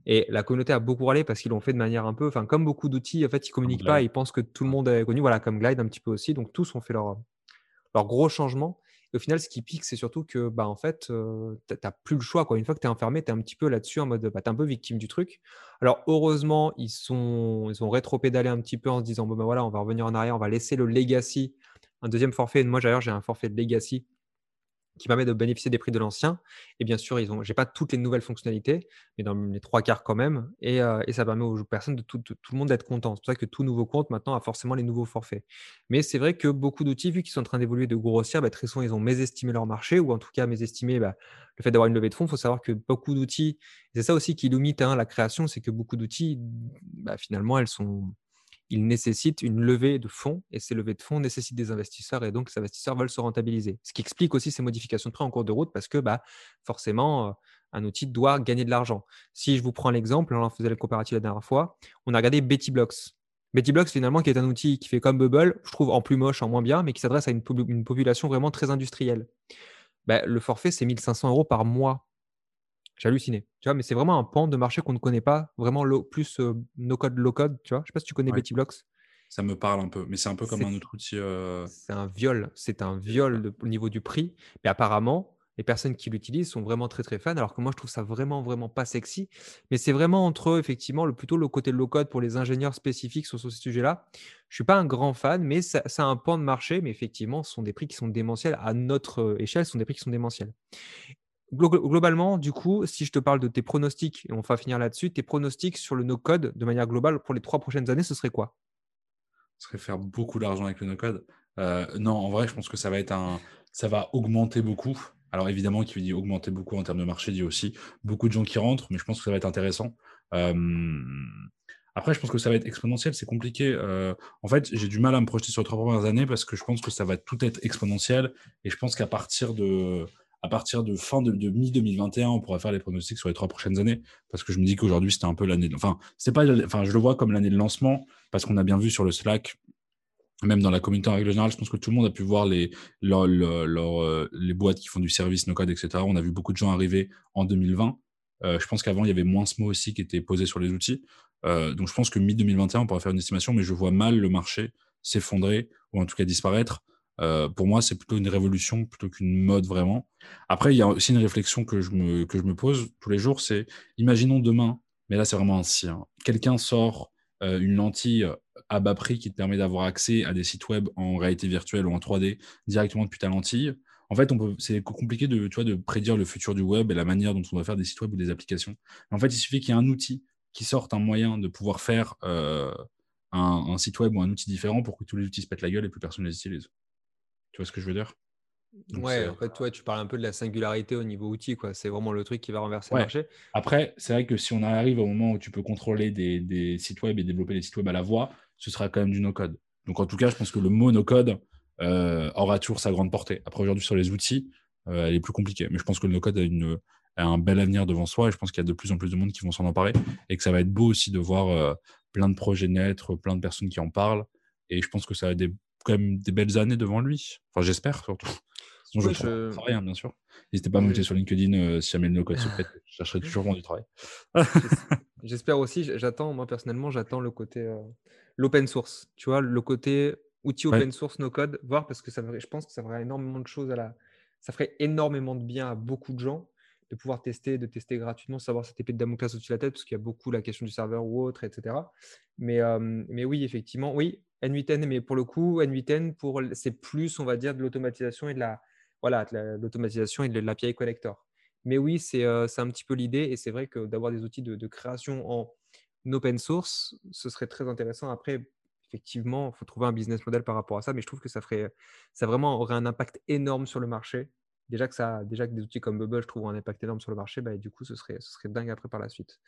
Et la communauté a beaucoup râlé parce qu'ils l'ont fait de manière un peu, enfin, comme beaucoup d'outils, en fait, ils communiquent pas, ils pensent que tout le monde est connu, voilà, comme Glide un petit peu aussi. Donc, tous ont fait leur, leur gros changement. Et au final, ce qui pique, c'est surtout que, bah, en fait, euh, tu n'as plus le choix. Quoi. Une fois que tu es enfermé, tu es un petit peu là-dessus en mode, bah, tu es un peu victime du truc. Alors, heureusement, ils, sont, ils ont rétro-pédalé un petit peu en se disant, bon, ben voilà, on va revenir en arrière, on va laisser le legacy, un deuxième forfait. Moi, d'ailleurs, j'ai un forfait de legacy qui permet de bénéficier des prix de l'ancien. Et bien sûr, ils ont, j'ai pas toutes les nouvelles fonctionnalités, mais dans les trois quarts quand même. Et, euh, ça permet aux personnes de tout, tout le monde d'être content. C'est pour ça que tout nouveau compte maintenant a forcément les nouveaux forfaits. Mais c'est vrai que beaucoup d'outils, vu qu'ils sont en train d'évoluer, de grossir, bah, très souvent ils ont mésestimé leur marché ou en tout cas mésestimé bah, le fait d'avoir une levée de fonds. Il faut savoir que beaucoup d'outils, c'est ça aussi qui limite hein, la création, c'est que beaucoup d'outils, bah, finalement, elles sont il nécessite une levée de fonds et ces levées de fonds nécessitent des investisseurs et donc les investisseurs veulent se rentabiliser. Ce qui explique aussi ces modifications de prix en cours de route parce que bah, forcément, euh, un outil doit gagner de l'argent. Si je vous prends l'exemple, on faisait le comparatif la dernière fois, on a regardé Betty Blocks. Betty Blocks, finalement, qui est un outil qui fait comme Bubble, je trouve en plus moche, en moins bien, mais qui s'adresse à une, population vraiment très industrielle. Bah, le forfait, c'est 1500 euros par mois j'ai halluciné. Tu vois, mais c'est vraiment un pan de marché qu'on ne connaît pas, vraiment plus euh, no-code, low-code. Tu vois, je sais pas si tu connais Betty Blocks. Ça me parle un peu, mais c'est un peu comme un autre outil. Euh c'est un viol. C'est un viol au niveau du prix. Mais apparemment, les personnes qui l'utilisent sont vraiment très très fans, alors que moi je trouve ça vraiment vraiment pas sexy. Mais c'est vraiment entre effectivement le, plutôt le côté low code pour les ingénieurs spécifiques sur ce sujet-là. Je suis pas un grand fan, mais ça, ça, a un pan de marché. Mais effectivement, ce sont des prix qui sont démentiels à notre euh, échelle, ce sont des prix qui sont démentiels. Globalement, du coup, si je te parle de tes pronostics, et on va finir là-dessus, tes pronostics sur le no-code de manière globale pour les trois prochaines années, ce serait quoi? Ce serait faire beaucoup d'argent avec le no-code. Euh, non, en vrai, je pense que ça va être un, ça va augmenter beaucoup. Alors évidemment, qui dit augmenter beaucoup en termes de marché, dit aussi beaucoup de gens qui rentrent, mais je pense que ça va être intéressant. Euh, après, je pense que ça va être exponentiel, c'est compliqué. Euh, en fait, j'ai du mal à me projeter sur les trois premières années parce que je pense que ça va tout être exponentiel. Et je pense qu'à partir de, à partir de fin de, mi-2021, on pourra faire les pronostics sur les trois prochaines années. Parce que je me dis qu'aujourd'hui, c'était un peu l'année. Enfin, c'est pas, enfin, je le vois comme l'année de lancement parce qu'on a bien vu sur le Slack même dans la communauté en règle générale, je pense que tout le monde a pu voir les, les boîtes qui font du service no-code, etc. On a vu beaucoup de gens arriver en 2020. Euh, je pense qu'avant, il y avait moins ce mot aussi qui était posé sur les outils. Euh, donc, je pense que mi-2021, on pourra faire une estimation, mais je vois mal le marché s'effondrer ou en tout cas disparaître. Pour moi, c'est plutôt une révolution plutôt qu'une mode vraiment. Après, il y a aussi une réflexion que je me, que je me pose tous les jours, c'est imaginons demain, mais là c'est vraiment ainsi, hein, quelqu'un sort une lentille à bas prix qui te permet d'avoir accès à des sites web en réalité virtuelle ou en 3D directement depuis ta lentille. En fait, c'est compliqué de, tu vois, de prédire le futur du web et la manière dont on va faire des sites web ou des applications. En fait, il suffit qu'il y ait un outil qui sorte un moyen de pouvoir faire euh, un, site web ou un outil différent pour que tous les outils se pètent la gueule et plus personne ne les utilise. Tu vois ce que je veux dire? Ouais, en fait, toi, tu parles un peu de la singularité au niveau outil, quoi. C'est vraiment le truc qui va renverser le marché. Après, c'est vrai que si on arrive au moment où tu peux contrôler des, des, sites web et développer des sites web à la voix, ce sera quand même du no-code. Donc, en tout cas, je pense que le mot no-code euh, aura toujours sa grande portée. Après, aujourd'hui, sur les outils, euh, elle est plus compliquée. Mais je pense que le no-code a, une, a un bel avenir devant soi et je pense qu'il y a de plus en plus de monde qui vont s'en emparer et que ça va être beau aussi de voir euh, plein de projets naître, plein de personnes qui en parlent. Et je pense que ça va être des, quand même des belles années devant lui. Enfin, j'espère surtout. Sinon, je, je... travaille, bien sûr. N'hésitez pas à me sur LinkedIn euh, si jamais le no-code se prête. Je chercherai toujours du travail. J'espère aussi, j'attends, moi personnellement, j'attends le côté euh, l'open source. Tu vois, le côté outil open source no code, voir parce que ça je pense que ça ferait énormément de choses à la. Ça ferait énormément de bien à beaucoup de gens de pouvoir tester, de tester gratuitement, savoir cette épée de Damoclès au-dessus de la tête, parce qu'il y a beaucoup la question du serveur ou autre, etc. Mais, euh, mais oui, effectivement, oui, N8N, mais pour le coup, N8N, pour, c'est plus, on va dire, de l'automatisation et de la, voilà, l'automatisation et de l'API connector. Mais oui, euh, c'est un petit peu l'idée et c'est vrai que d'avoir des outils de, création en open source, ce serait très intéressant. Après, effectivement, il faut trouver un business model par rapport à ça, mais je trouve que ça ferait, ça vraiment aurait un impact énorme sur le marché. Déjà que, ça, déjà que des outils comme Bubble, je trouve, un impact énorme sur le marché, bah, du coup, ce serait, ce serait dingue après par la suite.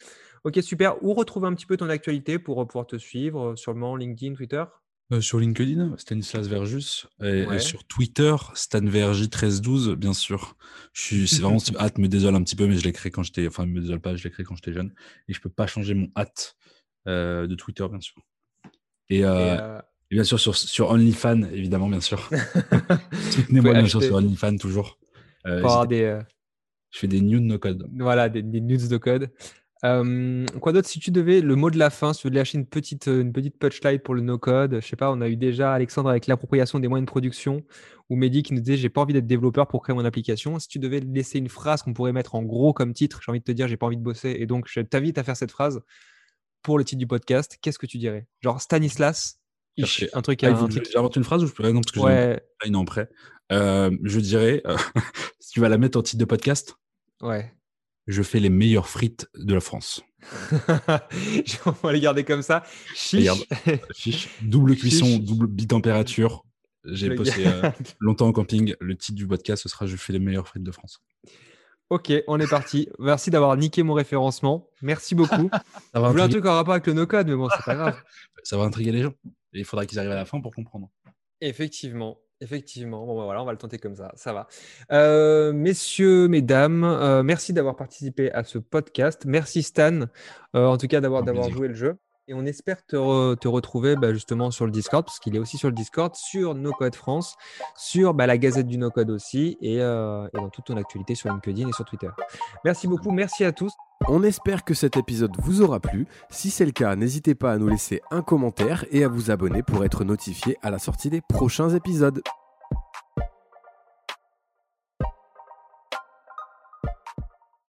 Ok, super. Où retrouver un petit peu ton actualité pour pouvoir te suivre Sûrement LinkedIn, Twitter? Euh, sur LinkedIn, Stanislas Verjus. Et, sur Twitter, StanVergy1312, bien sûr. C'est vraiment, hâte me désole un petit peu, mais je l'ai créé quand j'étais, enfin, me désole pas, je l'ai créé quand j'étais jeune. Et je peux pas changer mon hâte euh, de Twitter, bien sûr. Et, euh, bien sûr, sur, sur OnlyFans, évidemment, bien sûr. Soutenez-moi, bien sûr, sur OnlyFans, toujours. Des, Je fais des nudes no code. Voilà, des, des nudes de code. Euh, quoi d'autre? Si tu devais, le mot de la fin, si tu veux lâcher une petite, une petite punchline pour le no-code, je sais pas, on a eu déjà Alexandre avec l'appropriation des moyens de production, ou Mehdi qui nous disait j'ai pas envie d'être développeur pour créer mon application. Si tu devais laisser une phrase qu'on pourrait mettre en gros comme titre, j'ai envie de te dire j'ai pas envie de bosser, et donc je t'invite à faire cette phrase pour le titre du podcast, qu'est-ce que tu dirais? Genre Stanislas, un truc à ah, J'invente une phrase ou je peux non parce que ouais. j'ai une en prêt. Euh, je dirais, euh, si tu vas la mettre en titre de podcast. Ouais je fais les meilleures frites de la France. On va les garder comme ça. Chiche. Double cuisson, double bitempérature. J'ai posté euh, longtemps en camping. Le titre du podcast, ce sera Je fais les meilleures frites de France. Ok, on est parti. Merci d'avoir niqué mon référencement. Merci beaucoup. Je voulais un truc en rapport avec le no-code, mais bon, c'est pas grave. Ça va intriguer les gens. Il faudra qu'ils arrivent à la fin pour comprendre. Effectivement. Effectivement, bon, bah, voilà, on va le tenter comme ça, ça va. Euh, messieurs, mesdames, euh, merci d'avoir participé à ce podcast. Merci Stan, euh, en tout cas d'avoir joué le jeu. Et on espère te, te retrouver bah, justement sur le Discord, parce qu'il est aussi sur le Discord, sur No Code France, sur bah, la Gazette du No Code aussi, et, et dans toute ton actualité sur LinkedIn et sur Twitter. Merci beaucoup, merci à tous. On espère que cet épisode vous aura plu. Si c'est le cas, n'hésitez pas à nous laisser un commentaire et à vous abonner pour être notifié à la sortie des prochains épisodes.